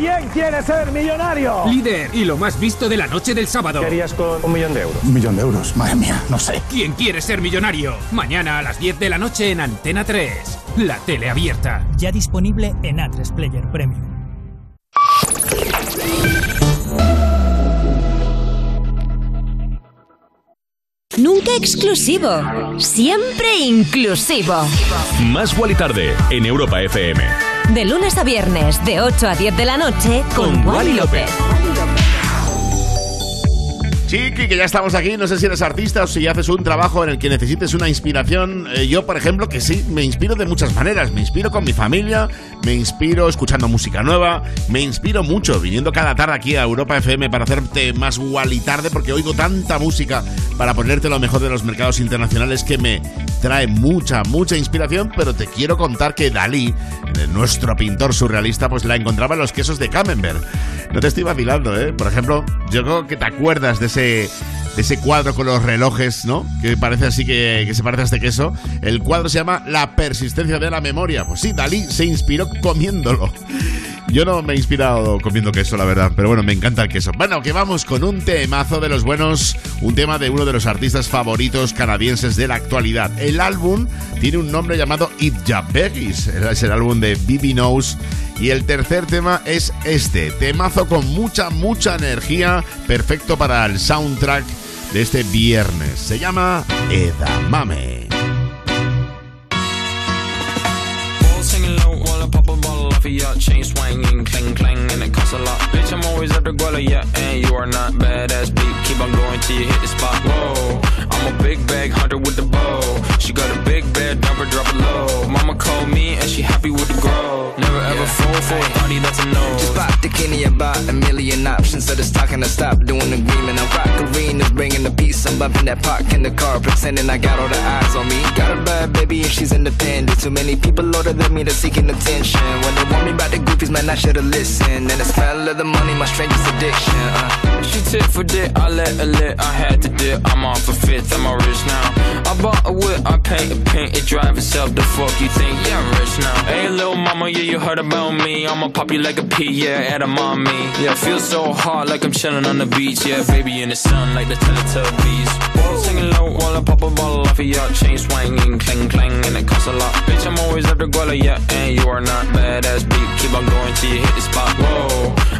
¿Quién quiere ser millonario? Líder y lo más visto de la noche del sábado. ¿Qué harías con un millón de euros? Un millón de euros, madre mía, no sé. ¿Quién quiere ser millonario? Mañana a las 10 de la noche en Antena 3. La tele abierta. Ya disponible en A3 Player Premium. Nunca exclusivo. Siempre inclusivo. Más Wally tarde en Europa FM. De lunes a viernes, de 8 a 10 de la noche, con, Con Wally Wally López. Chiqui, que ya estamos aquí. No sé si eres artista o si haces un trabajo en el que necesites una inspiración. Eh, yo, por ejemplo, que sí, me inspiro de muchas maneras. Me inspiro con mi familia, me inspiro escuchando música nueva, me inspiro mucho viniendo cada tarde aquí a Europa FM para hacerte más Wally tarde porque oigo tanta música para ponerte lo mejor de los mercados internacionales que me trae mucha, mucha inspiración. Pero te quiero contar que Dalí, nuestro pintor surrealista, pues la encontraba en los quesos de Camembert. No te estoy vacilando, ¿eh? Por ejemplo, yo creo que te acuerdas de ese de ese cuadro con los relojes, ¿no? Que parece así que, que se parece a este queso. El cuadro se llama La persistencia de la memoria. Pues sí, Dalí se inspiró comiéndolo. Yo no me he inspirado comiendo queso, la verdad, pero bueno, me encanta el queso. Bueno, que vamos con un temazo de los buenos, un tema de uno de los artistas favoritos canadienses de la actualidad. El álbum tiene un nombre llamado It Beggies, es el álbum de Bibi Knows. Y el tercer tema es este, temazo con mucha, mucha energía, perfecto para el soundtrack de este viernes. Se llama Edamame. Of ya. Chain swinging, clang clang, and it costs a lot. Bitch, I'm always at the guala, yeah, and you are not badass beat. Keep on going till you hit the spot. Whoa, I'm a big bag hunter with the bow. She got a big bed, number drop it low. Mama called me and she happy with grow. Never ever fall for a party that's a no. Just pop the Kenny about a million options. So just talking to stop doing the agreement. I rock arenas, bringing the peace. I'm bumping that park in the car, pretending I got all the eyes on me. Got a bad baby and she's independent. Too many people older than me that's seeking attention. When they want me about the goofies, man, I should've listened. And the smell of the money, my strangest addiction. Uh. She tip for dick, I let her lit. I had to dip, I'm off a fifth, I'm a rich now. I bought a whip, I paint a paint, it drive itself. The fuck you think? Yeah, I'm rich now. Hey, little mama, yeah, you heard about me. I'ma pop you like a pea, yeah, at a mommy. Yeah, feel so hot like I'm chilling on the beach. Yeah, baby in the sun like the Teletubbies. Singing singing low while I pop a bottle off of your chain swinging, clang clang, and it costs a lot. Bitch, I'm always after Guala, yeah, and you are not badass beat. Keep on going till you hit the spot. Whoa,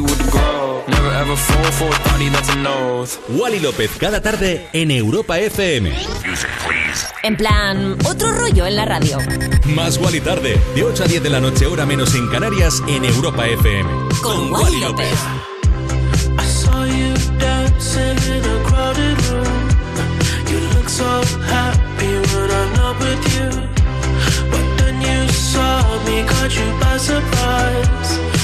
with the grow. Never ever fall for a thotty, that's oath. Wally López cada tarde en Europa FM. En plan, otro rollo en la radio. Más Wally tarde, de 8 a 10 de la noche, hora menos en Canarias, en Europa FM. Con Wally López. I saw you dancing in a crowded room. You look so happy when I'm not with you. But then you saw me, caught you by surprise.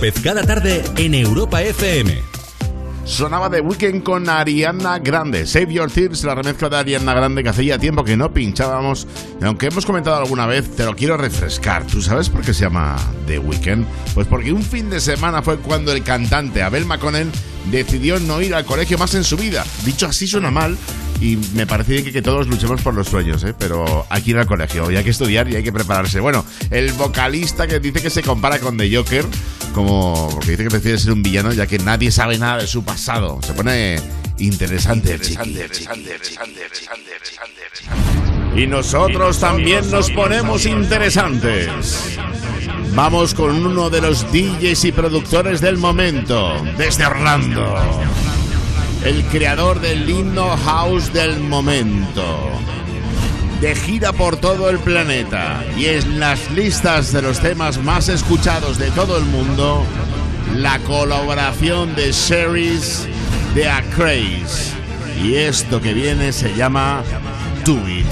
López cada tarde en Europa FM. Sonaba de Weekend con Ariana Grande. Save Your Tears, la remezcla de Ariana Grande que hacía tiempo que no pinchábamos. Y aunque hemos comentado alguna vez, te lo quiero refrescar. ¿Tú sabes por qué se llama The Weekend? Pues porque un fin de semana fue cuando el cantante Abel McConnell decidió no ir al colegio más en su vida. Dicho así suena mal, y me parece bien que, que todos luchemos por los sueños, ¿eh? pero hay que ir al colegio y hay que estudiar y hay que prepararse. Bueno, el vocalista que dice que se compara con The Joker, como porque dice que prefiere ser un villano ya que nadie sabe nada de su pasado. Se pone interesante. Y nosotros también nos ponemos interesantes. Vamos con uno de los DJs y productores del momento, desde Orlando. El creador del himno house del momento. De gira por todo el planeta y en las listas de los temas más escuchados de todo el mundo, la colaboración de Sherry's de A. Y esto que viene se llama Do It.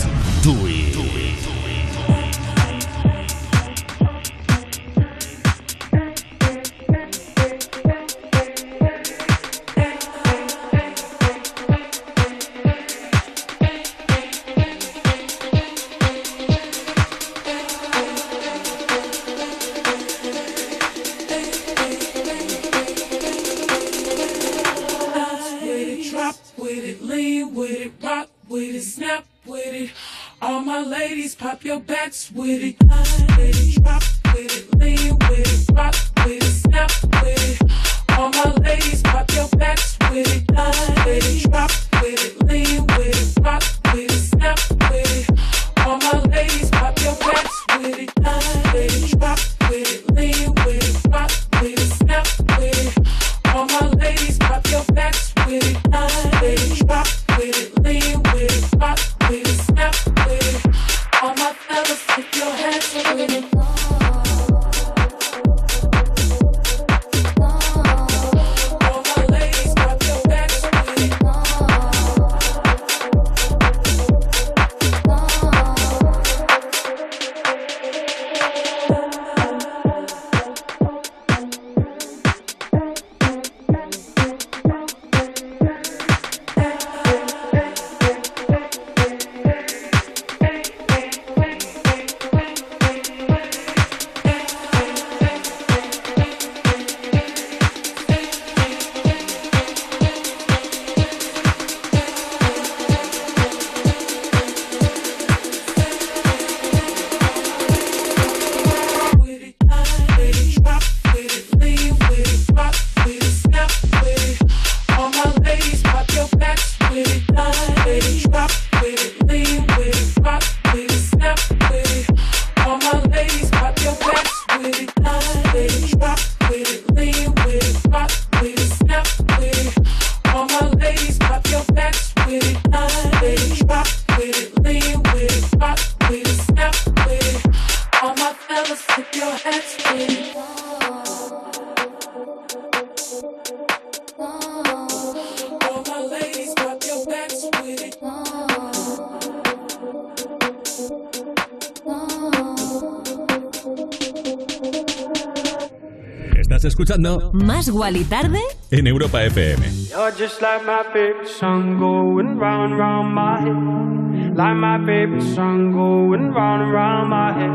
Más Guali Tarde en Europa FM. You're just like my favorite song going round and round my head. Like my favorite song going round and round my head.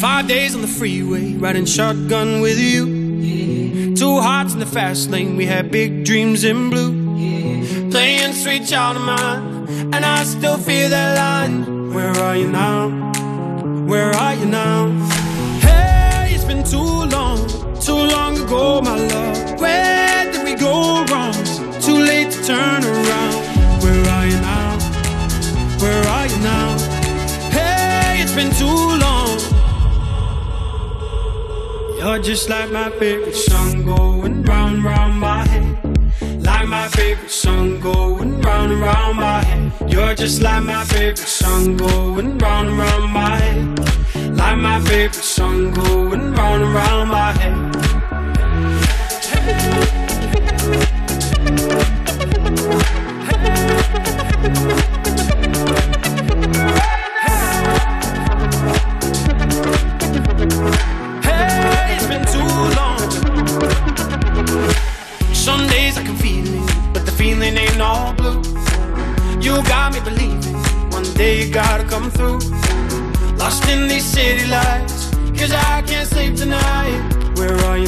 Five days on the freeway, riding shotgun with you. Two hearts in the fast lane, we had big dreams in blue. Playing sweet child of mine, and I still feel that line. Where are you now? Where are you now? Turn around. Where are you now? Where are you now? Hey, it's been too long. You're just like my favorite song going round, round my head. Like my favorite song going round and round my head. You're just like my favorite song going round and round my head. Like my favorite song going round and round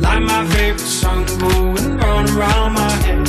Like my favorite song going round round my head.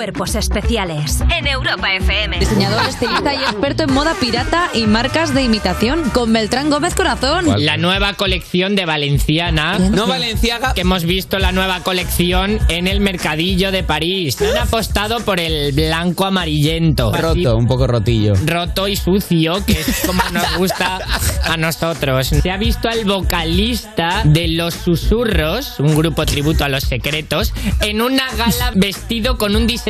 Cuerpos especiales. En Europa FM. Diseñador, estilista y experto en moda pirata y marcas de imitación. Con Beltrán Gómez Corazón. La nueva colección de Valenciana. No Valenciaga. Que hemos visto la nueva colección en el mercadillo de París. Han apostado por el blanco amarillento. Roto, un poco rotillo. Roto y sucio, que es como nos gusta a nosotros. Se ha visto al vocalista de Los Susurros, un grupo tributo a los secretos, en una gala vestido con un diseño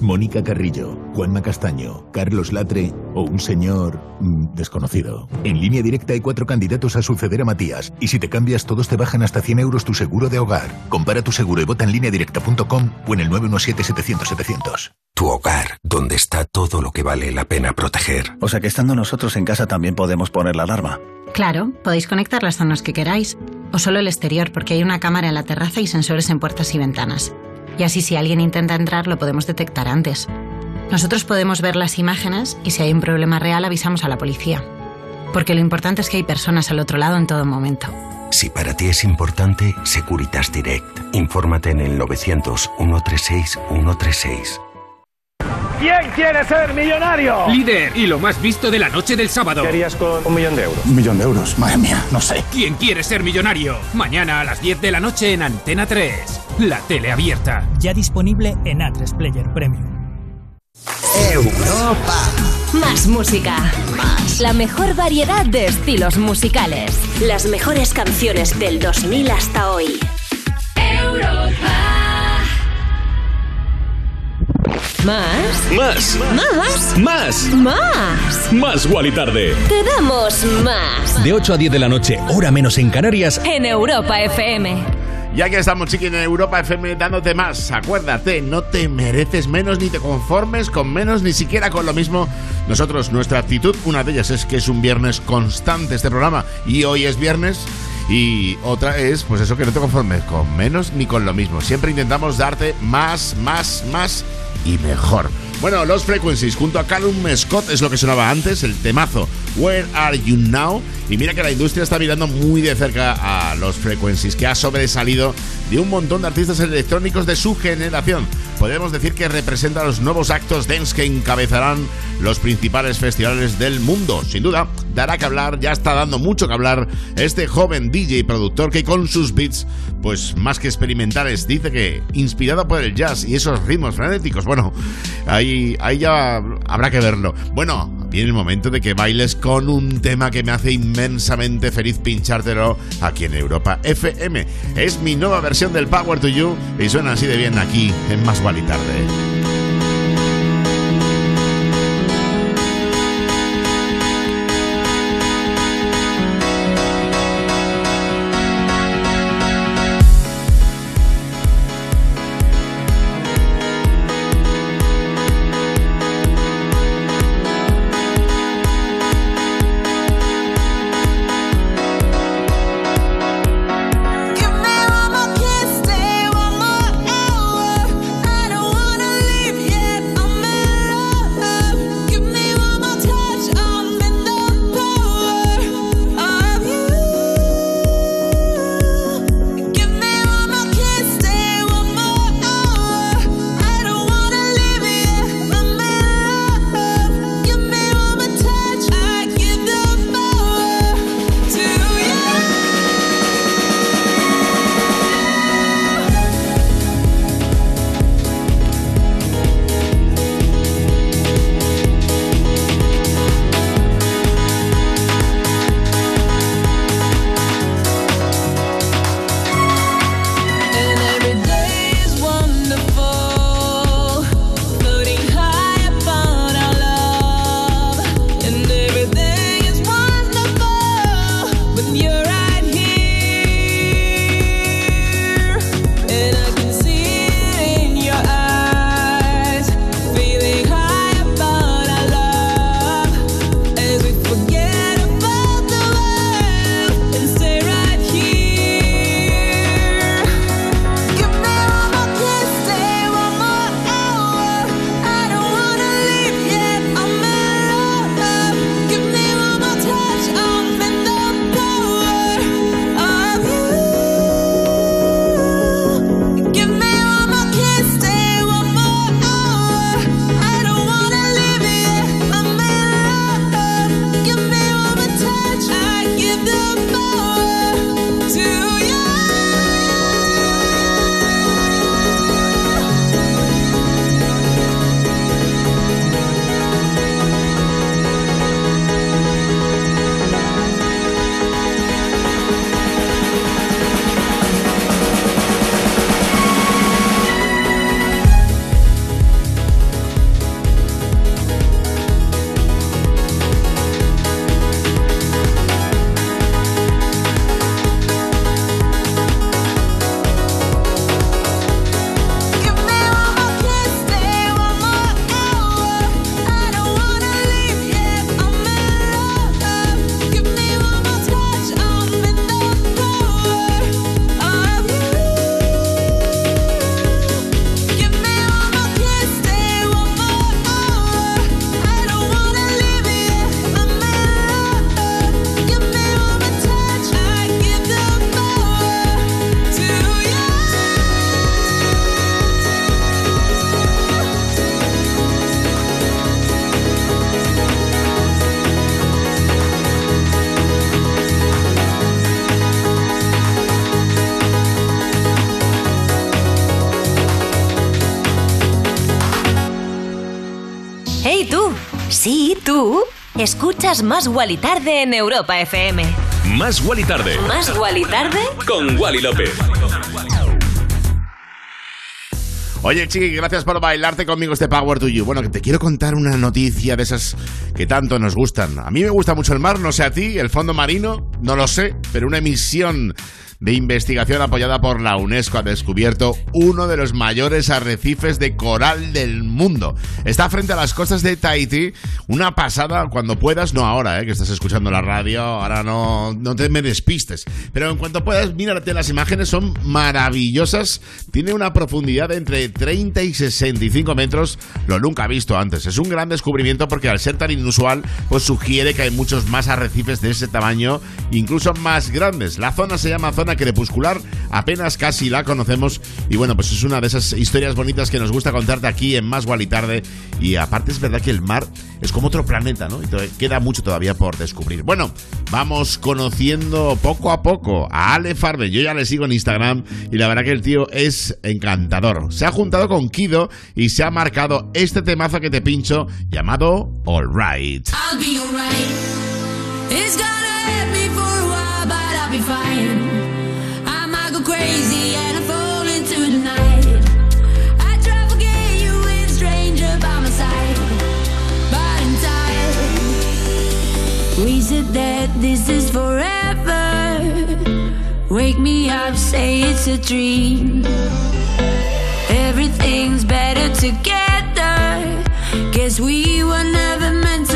Mónica Carrillo, Juanma Castaño, Carlos Latre o un señor mm, desconocido. En línea directa hay cuatro candidatos a suceder a Matías y si te cambias todos te bajan hasta 100 euros tu seguro de hogar. Compara tu seguro y vota en lineadirecta.com o en el 917-700-700. Tu hogar, donde está todo lo que vale la pena proteger. O sea que estando nosotros en casa también podemos poner la alarma. Claro, podéis conectar las zonas que queráis, o solo el exterior, porque hay una cámara en la terraza y sensores en puertas y ventanas. Y así si alguien intenta entrar lo podemos detectar antes. Nosotros podemos ver las imágenes y si hay un problema real avisamos a la policía. Porque lo importante es que hay personas al otro lado en todo momento. Si para ti es importante, Securitas Direct. Infórmate en el 900-136-136. ¿Quién quiere ser millonario? Líder y lo más visto de la noche del sábado. ¿Qué harías con un millón de euros? Un millón de euros, madre mía, no sé. ¿Quién quiere ser millonario? Mañana a las 10 de la noche en Antena 3. La tele abierta. Ya disponible en A3 Player Premium. Europa. Más música. Más. La mejor variedad de estilos musicales. Las mejores canciones del 2000 hasta hoy. Más. Más. Más. Más. Más. Más Wally tarde. Te damos más. De 8 a 10 de la noche, hora menos en Canarias. En Europa FM. Ya que estamos, chiqui, en Europa FM dándote más. Acuérdate, no te mereces menos ni te conformes con menos, ni siquiera con lo mismo. Nosotros, nuestra actitud, una de ellas es que es un viernes constante este programa. Y hoy es viernes. Y otra es, pues eso, que no te conformes con menos ni con lo mismo. Siempre intentamos darte más, más, más y mejor. Bueno, los Frequencies junto a Callum Scott es lo que sonaba antes, el temazo Where Are You Now? Y mira que la industria está mirando muy de cerca a los Frequencies, que ha sobresalido de un montón de artistas electrónicos de su generación. Podemos decir que representa los nuevos actos dance que encabezarán los principales festivales del mundo. Sin duda, dará que hablar, ya está dando mucho que hablar este joven DJ y productor que con sus beats, pues más que experimentales, dice que inspirado por el jazz y esos ritmos frenéticos, bueno, ahí, ahí ya habrá que verlo. Bueno, viene el momento de que bailes con un tema que me hace inmensamente feliz pinchártelo aquí en Europa FM. Es mi nueva versión del Power to You y suena así de bien aquí en Más Gual y Tarde. Escuchas Más Guali Tarde en Europa FM. Más Wally Tarde. Más Guali Tarde Con Wally López. Oye, Chiqui, gracias por bailarte conmigo este Power to You. Bueno, que te quiero contar una noticia de esas que tanto nos gustan. A mí me gusta mucho el mar, no sé a ti, el fondo marino, no lo sé, pero una emisión de investigación apoyada por la UNESCO ha descubierto uno de los mayores arrecifes de coral del mundo. Está frente a las costas de Tahití. Una pasada cuando puedas, no ahora, eh, que estás escuchando la radio, ahora no, no te me despistes. Pero en cuanto puedas, mírate las imágenes, son maravillosas. Tiene una profundidad de entre 30 y 65 metros, lo nunca visto antes. Es un gran descubrimiento porque al ser tan inusual, pues sugiere que hay muchos más arrecifes de ese tamaño, incluso más grandes. La zona se llama zona crepuscular, apenas casi la conocemos y bueno, pues es una de esas historias bonitas que nos gusta contarte aquí en Más y Tarde y aparte es verdad que el mar es como otro planeta, ¿no? Y queda mucho todavía por descubrir. Bueno, vamos conociendo poco a poco a Ale Farbe. Yo ya le sigo en Instagram y la verdad que el tío es encantador. Se ha juntado con Kido y se ha marcado este temazo que te pincho llamado All Right. I'll be alright. It's gonna hurt me for a while, but I'll be fine. Everything's better together. Guess we were never meant to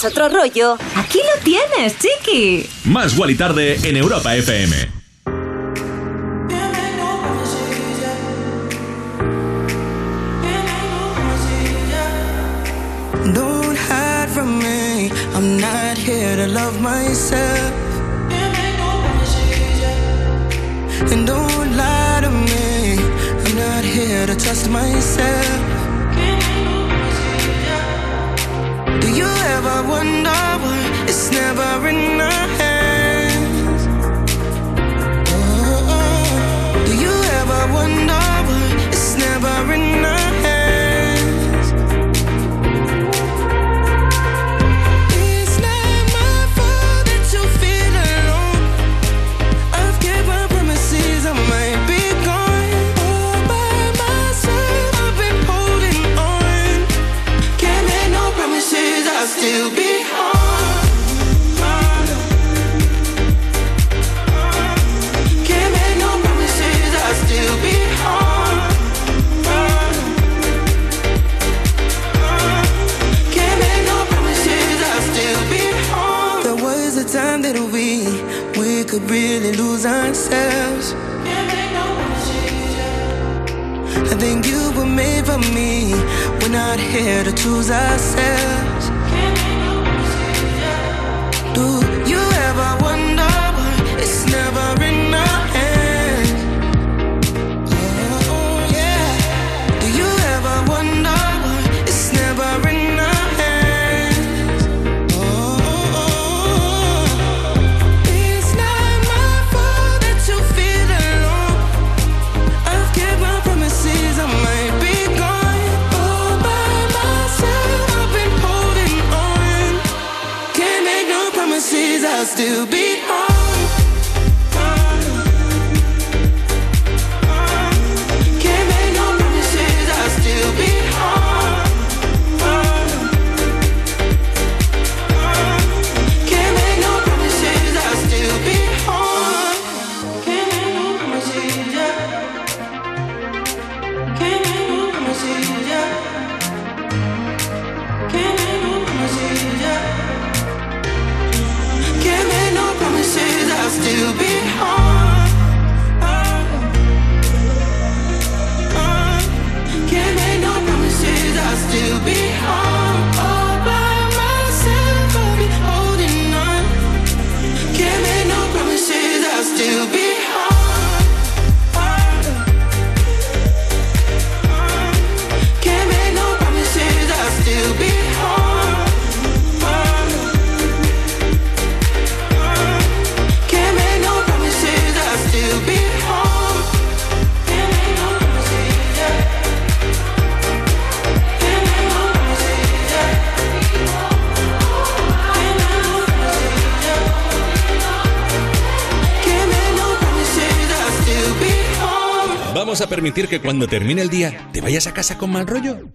Quieres otro rollo, aquí lo tienes, chiqui. Más Wally Tarde en Europa FM. Don't hide from me. I'm not here to love myself. And don't lie to me. I'm not here to trust myself. It's never in permitir que cuando termine el día te vayas a casa con mal rollo?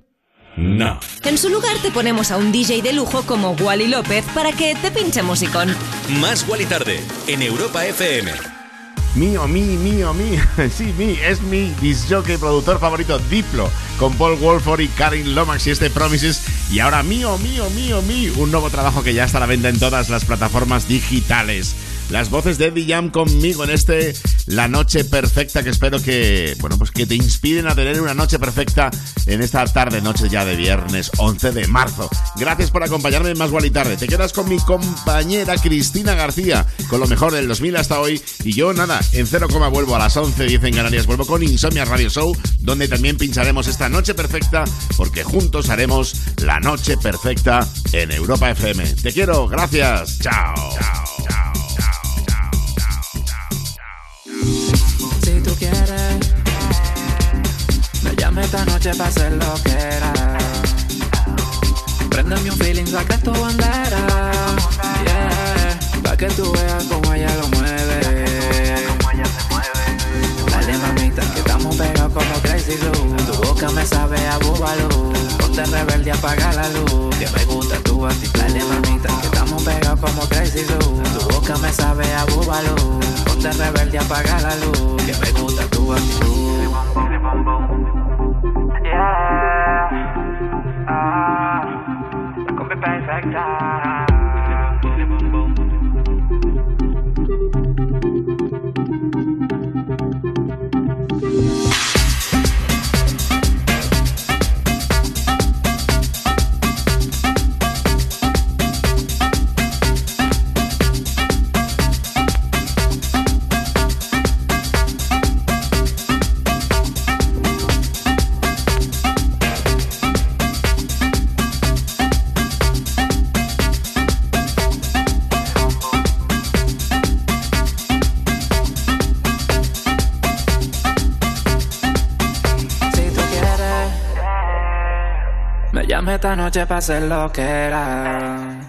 No. En su lugar te ponemos a un DJ de lujo como Wally López para que te pinche musicón. Más Wally Tarde en Europa FM. Mío, mí, mío, mí. Sí, mí, es mi disjockey productor favorito, Diplo, con Paul Wolford y Karin Lomax y este Promises. Y ahora mío, mío, mío, mío, un nuevo trabajo que ya está a la venta en todas las plataformas digitales. Las voces de Eddie Jam conmigo en este La Noche Perfecta que espero que, bueno, pues que te inspiren a tener una noche perfecta en esta tarde, noche ya de viernes 11 de marzo. Gracias por acompañarme en Más Gual y Tarde. Te quedas con mi compañera Cristina García con lo mejor del 2000 hasta hoy y yo nada, en cero coma vuelvo a las 11.10 en Canarias. Vuelvo con Insomnia Radio Show donde también pincharemos esta noche perfecta porque juntos haremos la noche perfecta en Europa FM. Te quiero, gracias. Chao. Noche para hacer lo que era. Préndeme un feeling, saca tu bandera. Yeah, pa' que tú veas cómo ella lo mueve. Dale mamita, que estamos pegados como Crazy Glue. Tu boca me sabe a búbalo. Ponte rebelde, apaga la luz. Que me gusta tu actitud. Dale mamita, que estamos pegados como Crazy Glue. Tu boca me sabe a búbalo. Ponte rebelde, apaga la luz. Que me gusta tu actitud. Yeah. Ah, la combi perfecta. Noche para hacer lo que era.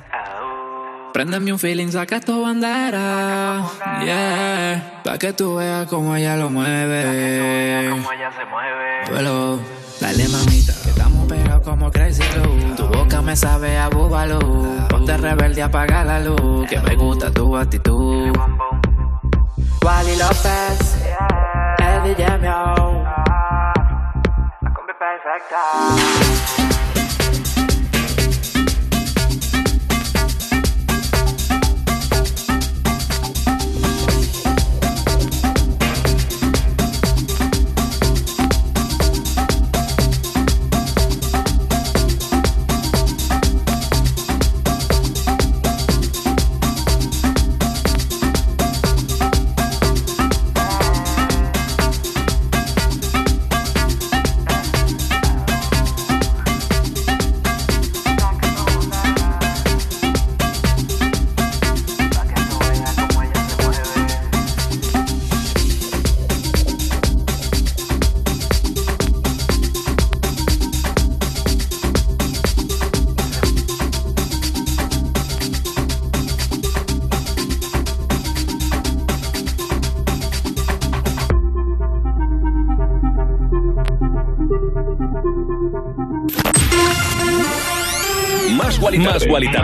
Préndeme un feeling, saca tu bandera. Yeah, pa' que tú veas cómo ella lo mueve. Muévelo, dale mamita, que estamos pegados como Crazy Glue. Tu boca me sabe a búbalo. Ponte rebelde, apaga la luz. Que me gusta tu actitud. Wally López, Eddie Jamio. La combi perfecta.